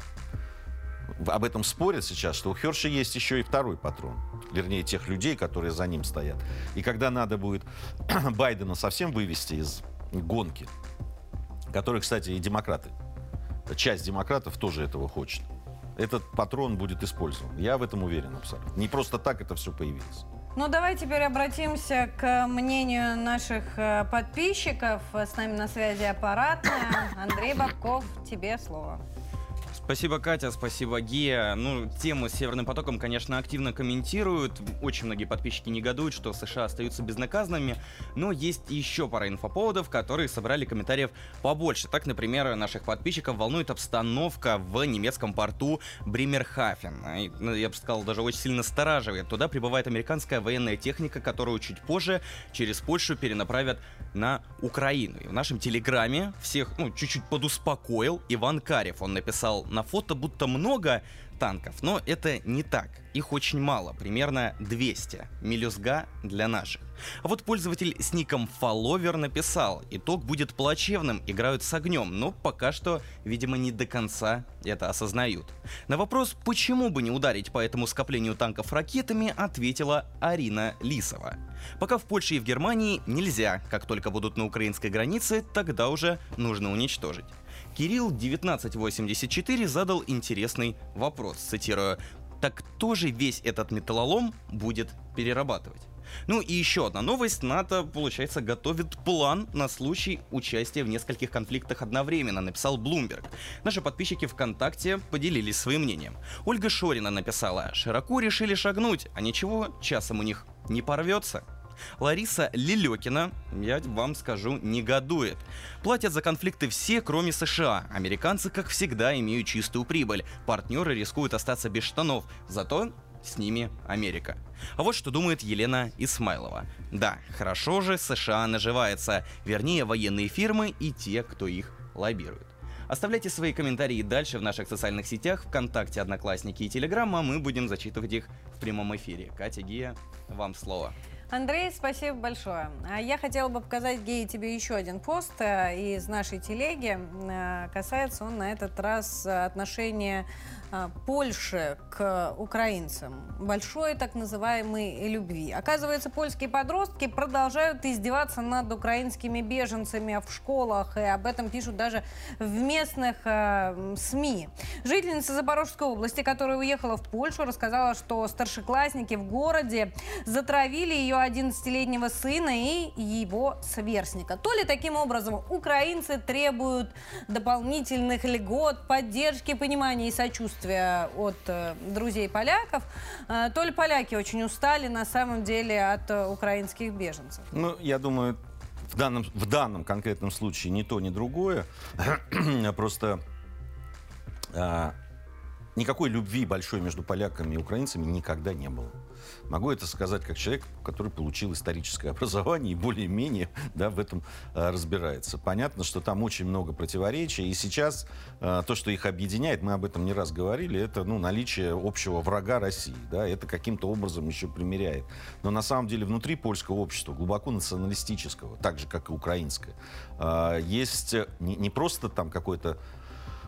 об этом спорят сейчас, что у Херша есть еще и второй патрон. Вернее, тех людей, которые за ним стоят. И когда надо будет Байдена совсем вывести из гонки, которые, кстати, и демократы, часть демократов тоже этого хочет, этот патрон будет использован. Я в этом уверен абсолютно. Не просто так это все появилось. Ну, давай теперь обратимся к мнению наших э, подписчиков. С нами на связи аппаратная. Андрей Бабков, тебе слово. Спасибо, Катя, спасибо, Гия. Ну, тему с Северным потоком, конечно, активно комментируют. Очень многие подписчики негодуют, что США остаются безнаказанными. Но есть еще пара инфоповодов, которые собрали комментариев побольше. Так, например, наших подписчиков волнует обстановка в немецком порту Бримерхафен. Ну, Я бы сказал, даже очень сильно настораживает. Туда прибывает американская военная техника, которую чуть позже через Польшу перенаправят на Украину. И в нашем телеграме всех ну, чуть-чуть подуспокоил Иван Карев. Он написал на фото будто много танков, но это не так. Их очень мало, примерно 200. Мелюзга для наших. А вот пользователь с ником Follower написал, итог будет плачевным, играют с огнем, но пока что, видимо, не до конца это осознают. На вопрос, почему бы не ударить по этому скоплению танков ракетами, ответила Арина Лисова. Пока в Польше и в Германии нельзя, как только будут на украинской границе, тогда уже нужно уничтожить. Кирилл 1984 задал интересный вопрос, цитирую, «Так кто же весь этот металлолом будет перерабатывать?» Ну и еще одна новость. НАТО, получается, готовит план на случай участия в нескольких конфликтах одновременно, написал Bloomberg. Наши подписчики ВКонтакте поделились своим мнением. Ольга Шорина написала, широко решили шагнуть, а ничего, часом у них не порвется. Лариса Лилекина, я вам скажу, негодует. Платят за конфликты все, кроме США. Американцы, как всегда, имеют чистую прибыль. Партнеры рискуют остаться без штанов. Зато с ними Америка. А вот что думает Елена Исмайлова. Да, хорошо же США наживается. Вернее, военные фирмы и те, кто их лоббирует. Оставляйте свои комментарии дальше в наших социальных сетях, ВКонтакте, Одноклассники и Телеграм, а мы будем зачитывать их в прямом эфире. Катя Гия, вам слово. Андрей, спасибо большое. А Я хотела бы показать, Гей, тебе еще один пост э, из нашей телеги. Э, Касается он на этот раз э, отношения Польши к украинцам. Большой так называемой любви. Оказывается, польские подростки продолжают издеваться над украинскими беженцами в школах, и об этом пишут даже в местных э, СМИ. Жительница Запорожской области, которая уехала в Польшу, рассказала, что старшеклассники в городе затравили ее 11-летнего сына и его сверстника. То ли таким образом украинцы требуют дополнительных льгот, поддержки, понимания и сочувствия от э, друзей поляков, э, то ли поляки очень устали на самом деле от э, украинских беженцев. Ну, я думаю, в данном, в данном конкретном случае ни то, ни другое. Просто а, никакой любви большой между поляками и украинцами никогда не было. Могу это сказать как человек, который получил историческое образование и более-менее да, в этом э, разбирается. Понятно, что там очень много противоречий, и сейчас э, то, что их объединяет, мы об этом не раз говорили, это ну, наличие общего врага России. Да, это каким-то образом еще примеряет. Но на самом деле внутри польского общества, глубоко националистического, так же, как и украинское, э, есть не просто там какой-то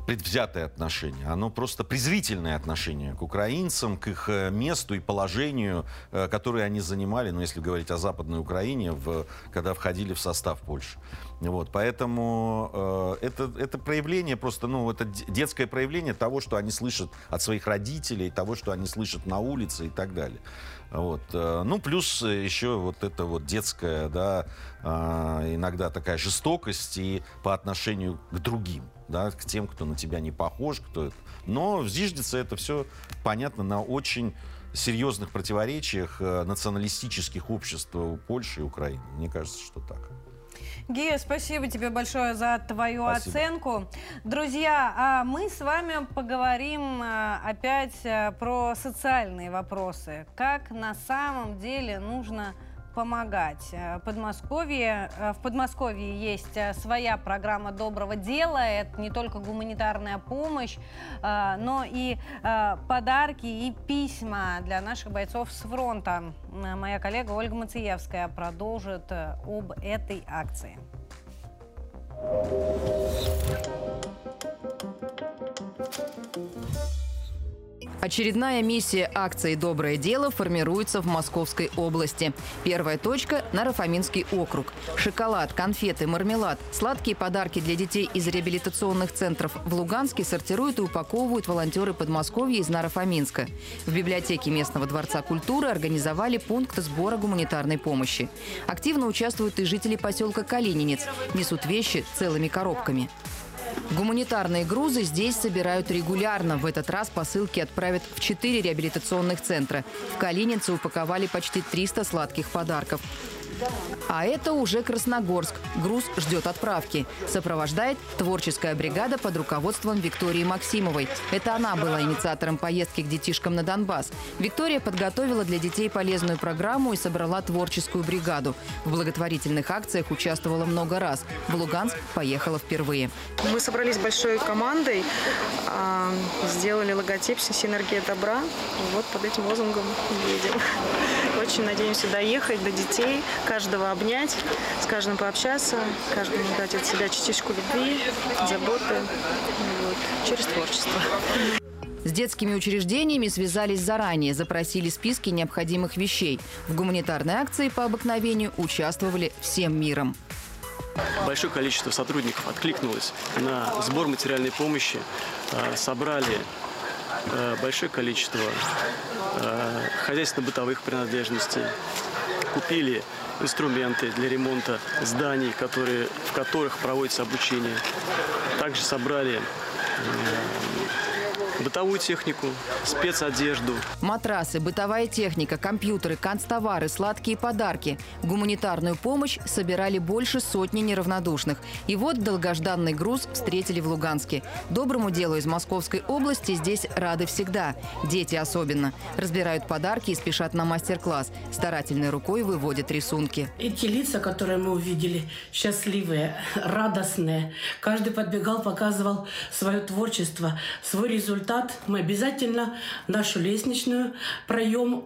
предвзятое отношение, оно просто презрительное отношение к украинцам, к их э, месту и положению, э, которое они занимали, ну, если говорить о Западной Украине, в, когда входили в состав Польши. Вот, поэтому э, это, это проявление просто, ну, это детское проявление того, что они слышат от своих родителей, того, что они слышат на улице и так далее. Вот. Э, ну, плюс еще вот это вот детская, да, иногда такая жестокость и по отношению к другим да, к тем, кто на тебя не похож, кто это. Но зиждется это все, понятно, на очень серьезных противоречиях э, националистических обществ Польши и Украины. Мне кажется, что так. Гия, спасибо тебе большое за твою спасибо. оценку. Друзья, а мы с вами поговорим э, опять э, про социальные вопросы. Как на самом деле нужно помогать. Э, Подмосковье, э, в Подмосковье есть э, своя программа доброго дела. Это не только гуманитарная помощь, но и подарки и письма для наших бойцов с фронта. Моя коллега Ольга Мациевская продолжит об этой акции. Очередная миссия акции «Доброе дело» формируется в Московской области. Первая точка – Нарафаминский округ. Шоколад, конфеты, мармелад, сладкие подарки для детей из реабилитационных центров в Луганске сортируют и упаковывают волонтеры Подмосковья из Нарафаминска. В библиотеке местного дворца культуры организовали пункт сбора гуманитарной помощи. Активно участвуют и жители поселка Калининец. Несут вещи целыми коробками. Гуманитарные грузы здесь собирают регулярно. В этот раз посылки отправят в четыре реабилитационных центра. В Калинице упаковали почти 300 сладких подарков. А это уже Красногорск. Груз ждет отправки. Сопровождает творческая бригада под руководством Виктории Максимовой. Это она была инициатором поездки к детишкам на Донбасс. Виктория подготовила для детей полезную программу и собрала творческую бригаду. В благотворительных акциях участвовала много раз. В Луганск поехала впервые. Мы собрались большой командой, а, сделали логотип «Синергия добра». Вот под этим лозунгом едем. Очень надеемся доехать до детей, каждого обнять, с каждым пообщаться, каждому дать от себя частичку любви, заботы вот, через творчество. С детскими учреждениями связались заранее, запросили списки необходимых вещей. В гуманитарной акции по обыкновению участвовали всем миром. Большое количество сотрудников откликнулось на сбор материальной помощи, а, собрали а, большое количество а, хозяйственно-бытовых принадлежностей, купили инструменты для ремонта зданий, которые, в которых проводится обучение. Также собрали бытовую технику, спецодежду. Матрасы, бытовая техника, компьютеры, канцтовары, сладкие подарки. Гуманитарную помощь собирали больше сотни неравнодушных. И вот долгожданный груз встретили в Луганске. Доброму делу из Московской области здесь рады всегда. Дети особенно. Разбирают подарки и спешат на мастер-класс. Старательной рукой выводят рисунки. Эти лица, которые мы увидели, счастливые, радостные. Каждый подбегал, показывал свое творчество, свой результат результат мы обязательно нашу лестничную проем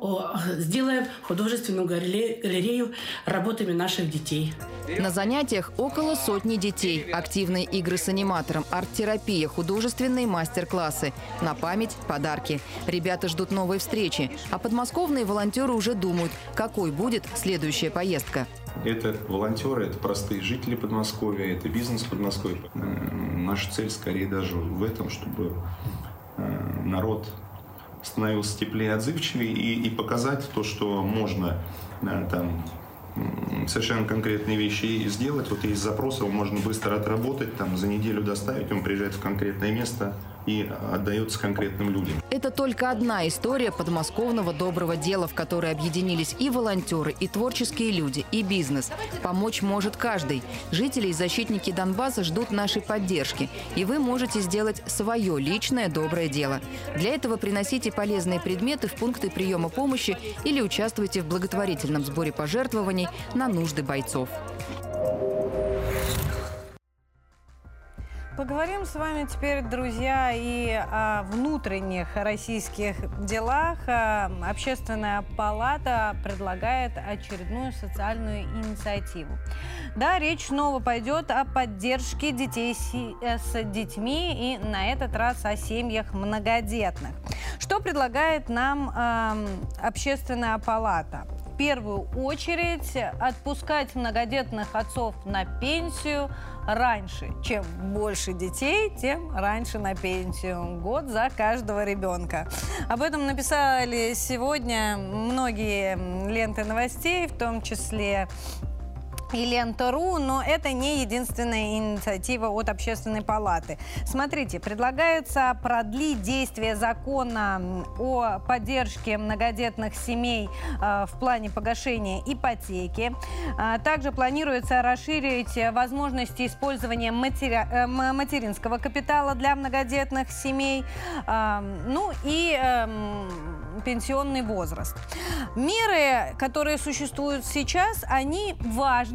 сделаем художественную галерею работами наших детей. На занятиях около сотни детей. Активные игры с аниматором, арт-терапия, художественные мастер-классы. На память – подарки. Ребята ждут новой встречи. А подмосковные волонтеры уже думают, какой будет следующая поездка. Это волонтеры, это простые жители Подмосковья, это бизнес Подмосковья. Наша цель скорее даже в этом, чтобы народ становился теплее, отзывчивее и, и показать то, что можно да, там совершенно конкретные вещи сделать. Вот из запроса можно быстро отработать, там за неделю доставить, он приезжает в конкретное место, и отдается конкретным людям. Это только одна история подмосковного доброго дела, в которой объединились и волонтеры, и творческие люди, и бизнес. Помочь может каждый. Жители и защитники Донбасса ждут нашей поддержки, и вы можете сделать свое личное доброе дело. Для этого приносите полезные предметы в пункты приема помощи или участвуйте в благотворительном сборе пожертвований на нужды бойцов. Поговорим с вами теперь, друзья, и о внутренних российских делах. А, Общественная палата предлагает очередную социальную инициативу. Да, речь снова пойдет о поддержке детей си- э, с детьми и на этот раз о семьях многодетных. Что предлагает нам эм, общественная палата? Первую очередь отпускать многодетных отцов на пенсию раньше. Чем больше детей, тем раньше на пенсию. Год за каждого ребенка. Об этом написали сегодня многие ленты новостей, в том числе и Лента.ру, но это не единственная инициатива от Общественной палаты. Смотрите, предлагается продлить действие закона о поддержке многодетных семей э, в плане погашения ипотеки. А, Также планируется расширить возможности использования матери- э, материнского капитала для многодетных семей. А, Ну и эм, пенсионный возраст. Меры, которые существуют сейчас, они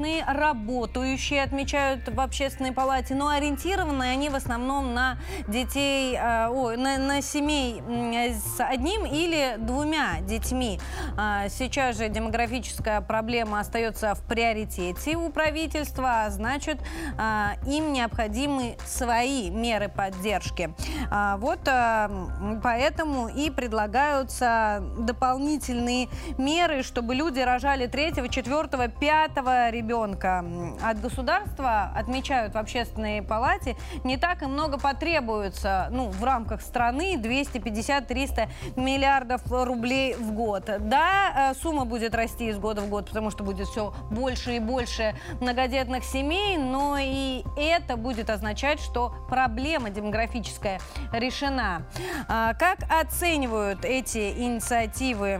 важные, работающие, отмечают в общественной палате, но ориентированы они в основном на детей, э, ой, на, на семей с одним или двумя детьми. А, Сейчас же демографическая проблема остается в приоритете у правительства, а значит, а, им необходимы свои меры поддержки. А, Вот м, поэтому и предлагаются дополнительные меры, чтобы люди рожали третьего, четвертого, пятого ребенка. М, От государства, отмечают в общественной палате, не так и много потребуется ну, в рамках страны 250-300 миллиардов рублей в год. Да, э, сумма будет расти из года в год, потому что будет все больше и больше многодетных семей, но и это будет означать, что проблема демографическая решена. А, Как оценивают эти инициативы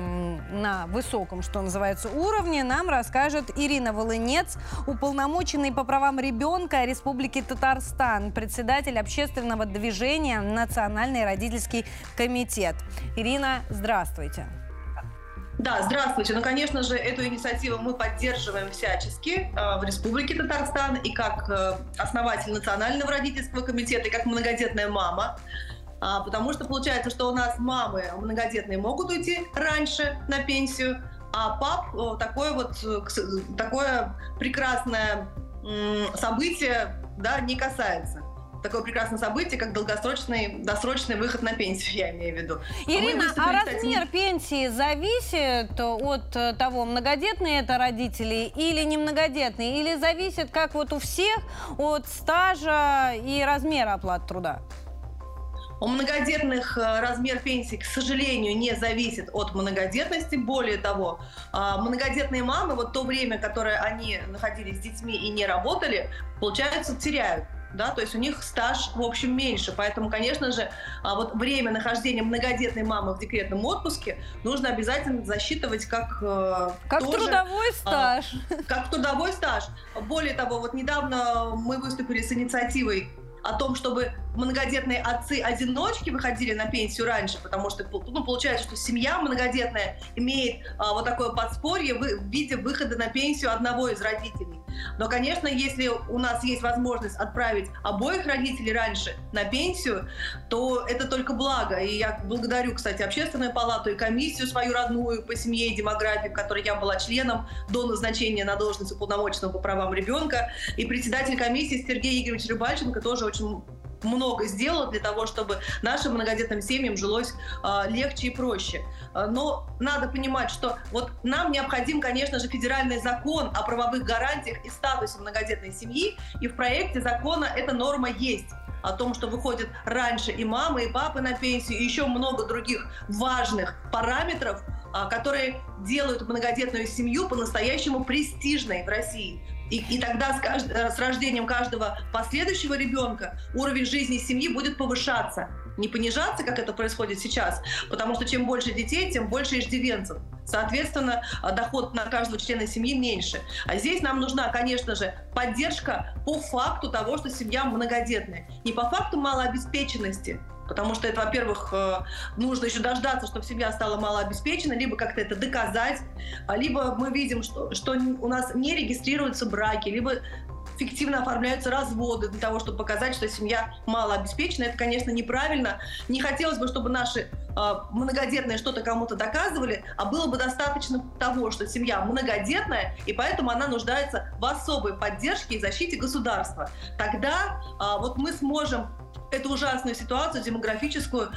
на высоком, что называется, уровне, нам расскажет Ирина Волынец, уполномоченный по правам ребенка Республики Татарстан, председатель общественного движения «Национальный родительский комитет». Ирина, здравствуйте. Да, здравствуйте. Ну, конечно же, эту инициативу мы поддерживаем всячески э, в Республике Татарстан и как э, основатель Национального родительского комитета, и как многодетная мама. А, потому что получается, что у нас мамы многодетные могут уйти раньше на пенсию, а пап э, такое вот э, такое прекрасное событие да, не касается. Такое прекрасное событие, как долгосрочный, досрочный выход на пенсию, я имею в виду. Мы Ирина, выступили, а кстати, размер пенсии зависит от э, того, многодетные это родители или не многодетные? Или зависит, как вот у всех, от стажа и размера оплаты труда? У многодетных э, размер пенсии, к сожалению, не зависит от многодетности. Более того, а, многодетные мамы, вот то время, которое они находились с детьми и не работали, получается, теряют. Да, то есть у них стаж, в общем, меньше. Поэтому, конечно же, а, вот время нахождения многодетной мамы в декретном отпуске нужно обязательно засчитывать как... э, Как тоже, трудовой а, стаж. как трудовой стаж. Более того, вот недавно мы выступили с инициативой о том, чтобы многодетные отцы-одиночки выходили на пенсию раньше, потому что ну, получается, что семья многодетная имеет а, вот такое подспорье в, виде выхода на пенсию одного из родителей. Но, конечно, если у нас есть возможность отправить обоих родителей раньше на пенсию, то это только благо. И я благодарю, кстати, Общественную палату и комиссию свою родную по семье и демографии, в которой я была членом до назначения на должность уполномоченного по правам ребенка. И председатель комиссии Сергей Игоревич Рыбальченко тоже очень много сделал для того, чтобы нашим многодетным семьям жилось э, легче и проще. Э, но надо понимать, что вот нам необходим, конечно же, федеральный закон о правовых гарантиях и статусе многодетной семьи, и в проекте закона эта норма есть о том, что выходят раньше и мамы, и папы на пенсию, и еще много других важных параметров, а, которые делают многодетную семью по-настоящему престижной в России. И, и тогда с, кажд- э, с рождением каждого последующего ребенка уровень жизни семьи будет повышаться. не понижаться, как это происходит сейчас, потому что чем больше детей, тем больше иждивенцев. Соответственно, а, доход на каждого члена семьи меньше. А здесь нам нужна, конечно же, поддержка по факту того, что семья многодетная. Не по факту малообеспеченности, Потому что это, во-первых, э, нужно еще дождаться, чтобы семья стала малообеспечена, либо как-то это доказать, а либо мы видим, что, что у нас не регистрируются браки, либо фиктивно оформляются разводы для того, чтобы показать, что семья малообеспечена. Это, конечно, неправильно. Не хотелось бы, чтобы наши э, многодетные что-то кому-то доказывали, а было бы достаточно того, что семья многодетная, и поэтому она нуждается в особой поддержке и защите государства. Тогда э, вот мы сможем эту ужасную ситуацию демографическую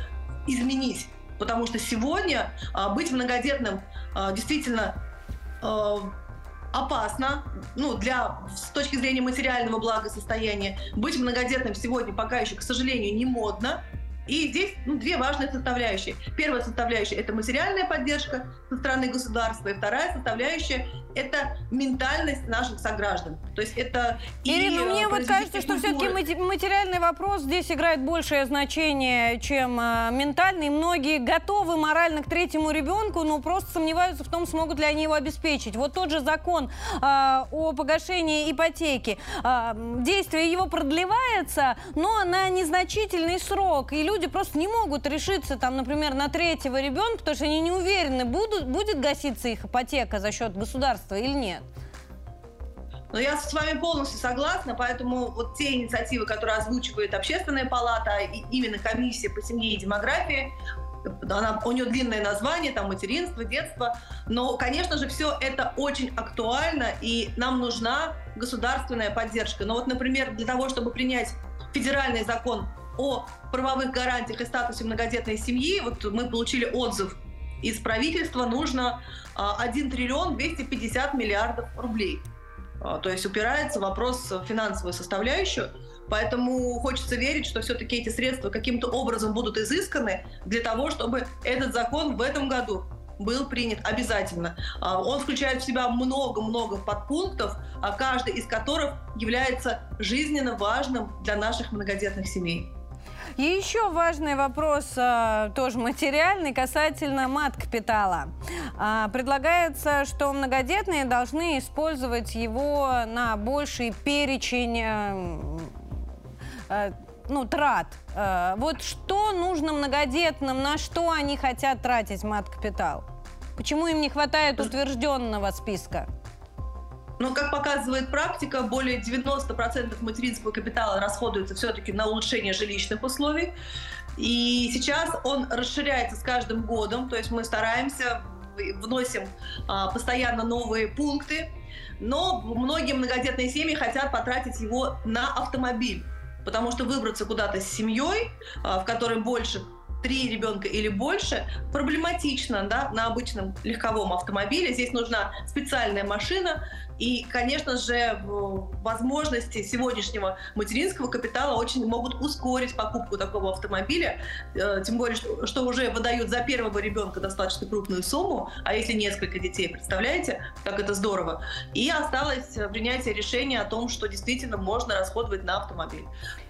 изменить. Потому что сегодня а, быть многодетным а, действительно а, опасно, ну, для, с точки зрения материального благосостояния. Быть многодетным сегодня пока еще, к сожалению, не модно. И здесь ну, две важные составляющие. Первая составляющая – это материальная поддержка со стороны государства, и вторая составляющая – это ментальность наших сограждан. То есть это Ирина, и, мне э, вот кажется, что все-таки материальный вопрос здесь играет большее значение, чем э, ментальный. Многие готовы морально к третьему ребенку, но просто сомневаются в том, смогут ли они его обеспечить. Вот тот же закон э, о погашении ипотеки, э, действие его продлевается, но на незначительный срок. И люди просто не могут решиться, там, например, на третьего ребенка, потому что они не уверены, будут, будет гаситься их ипотека за счет государства или нет? Но я с вами полностью согласна, поэтому вот те инициативы, которые озвучивает Общественная палата, и именно комиссия по семье и демографии, она, у нее длинное название, там материнство, детство, но, конечно же, все это очень актуально, и нам нужна государственная поддержка. Но вот, например, для того, чтобы принять федеральный закон о правовых гарантиях и статусе многодетной семьи, вот мы получили отзыв из правительства нужно 1 а, триллион 250 миллиардов рублей. А, то есть упирается вопрос в финансовую составляющую. Поэтому хочется верить, что все-таки эти средства каким-то образом будут изысканы для того, чтобы этот закон в этом году был принят обязательно. А, он включает в себя много-много подпунктов, каждый из которых является жизненно важным для наших многодетных семей. Еще важный вопрос, а, тоже материальный, касательно мат-капитала. А, предлагается, что многодетные должны использовать его на больший перечень э, э, ну, трат. Э, вот что нужно многодетным, на что они хотят тратить мат-капитал? Почему им не хватает утвержденного списка? Но, как показывает практика, более 90% материнского капитала расходуется все-таки на улучшение жилищных условий. И сейчас он расширяется с каждым годом, то есть мы стараемся, вносим а, постоянно новые пункты, но многие многодетные семьи хотят потратить его на автомобиль, потому что выбраться куда-то с семьей, а, в которой больше три ребенка или больше, проблематично да, на обычном легковом автомобиле. Здесь нужна специальная машина, и, конечно же, возможности сегодняшнего материнского капитала очень могут ускорить покупку такого автомобиля, э, тем более, что, что уже выдают за первого ребенка достаточно крупную сумму, а если несколько детей, представляете, как это здорово. И осталось принятие решения о том, что действительно можно расходовать на автомобиль.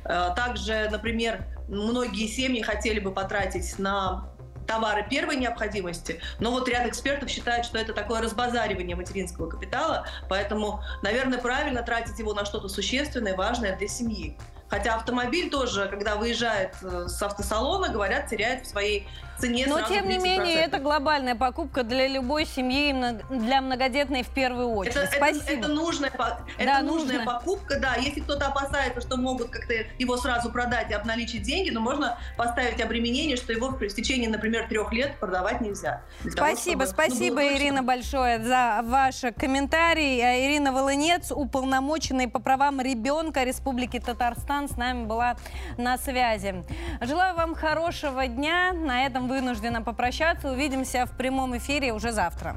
Э, также, например, многие семьи хотели бы потратить на товары первой необходимости, но вот ряд экспертов считает, что это такое разбазаривание материнского капитала, поэтому, наверное, правильно тратить его на что-то существенное, важное для семьи. Хотя автомобиль тоже, когда выезжает э, с автосалона, говорят, теряет в своей цене Но, тем не менее, это глобальная покупка для любой семьи, для многодетной в первую очередь. Это, Спасибо. Это, это, нужная, это да, нужная нужно. покупка, да. Если кто-то опасается, что могут как-то его сразу продать и обналичить деньги, но можно поставить обременение, что его в течение, например, трех лет продавать нельзя. Спасибо, того, чтобы, спасибо, ну, Ирина, большое за ваш комментарий. А Ирина Волынец, уполномоченная по правам ребенка Республики Татарстан, с нами была на связи. Желаю вам хорошего дня. На этом вынуждена попрощаться. Увидимся в прямом эфире уже завтра.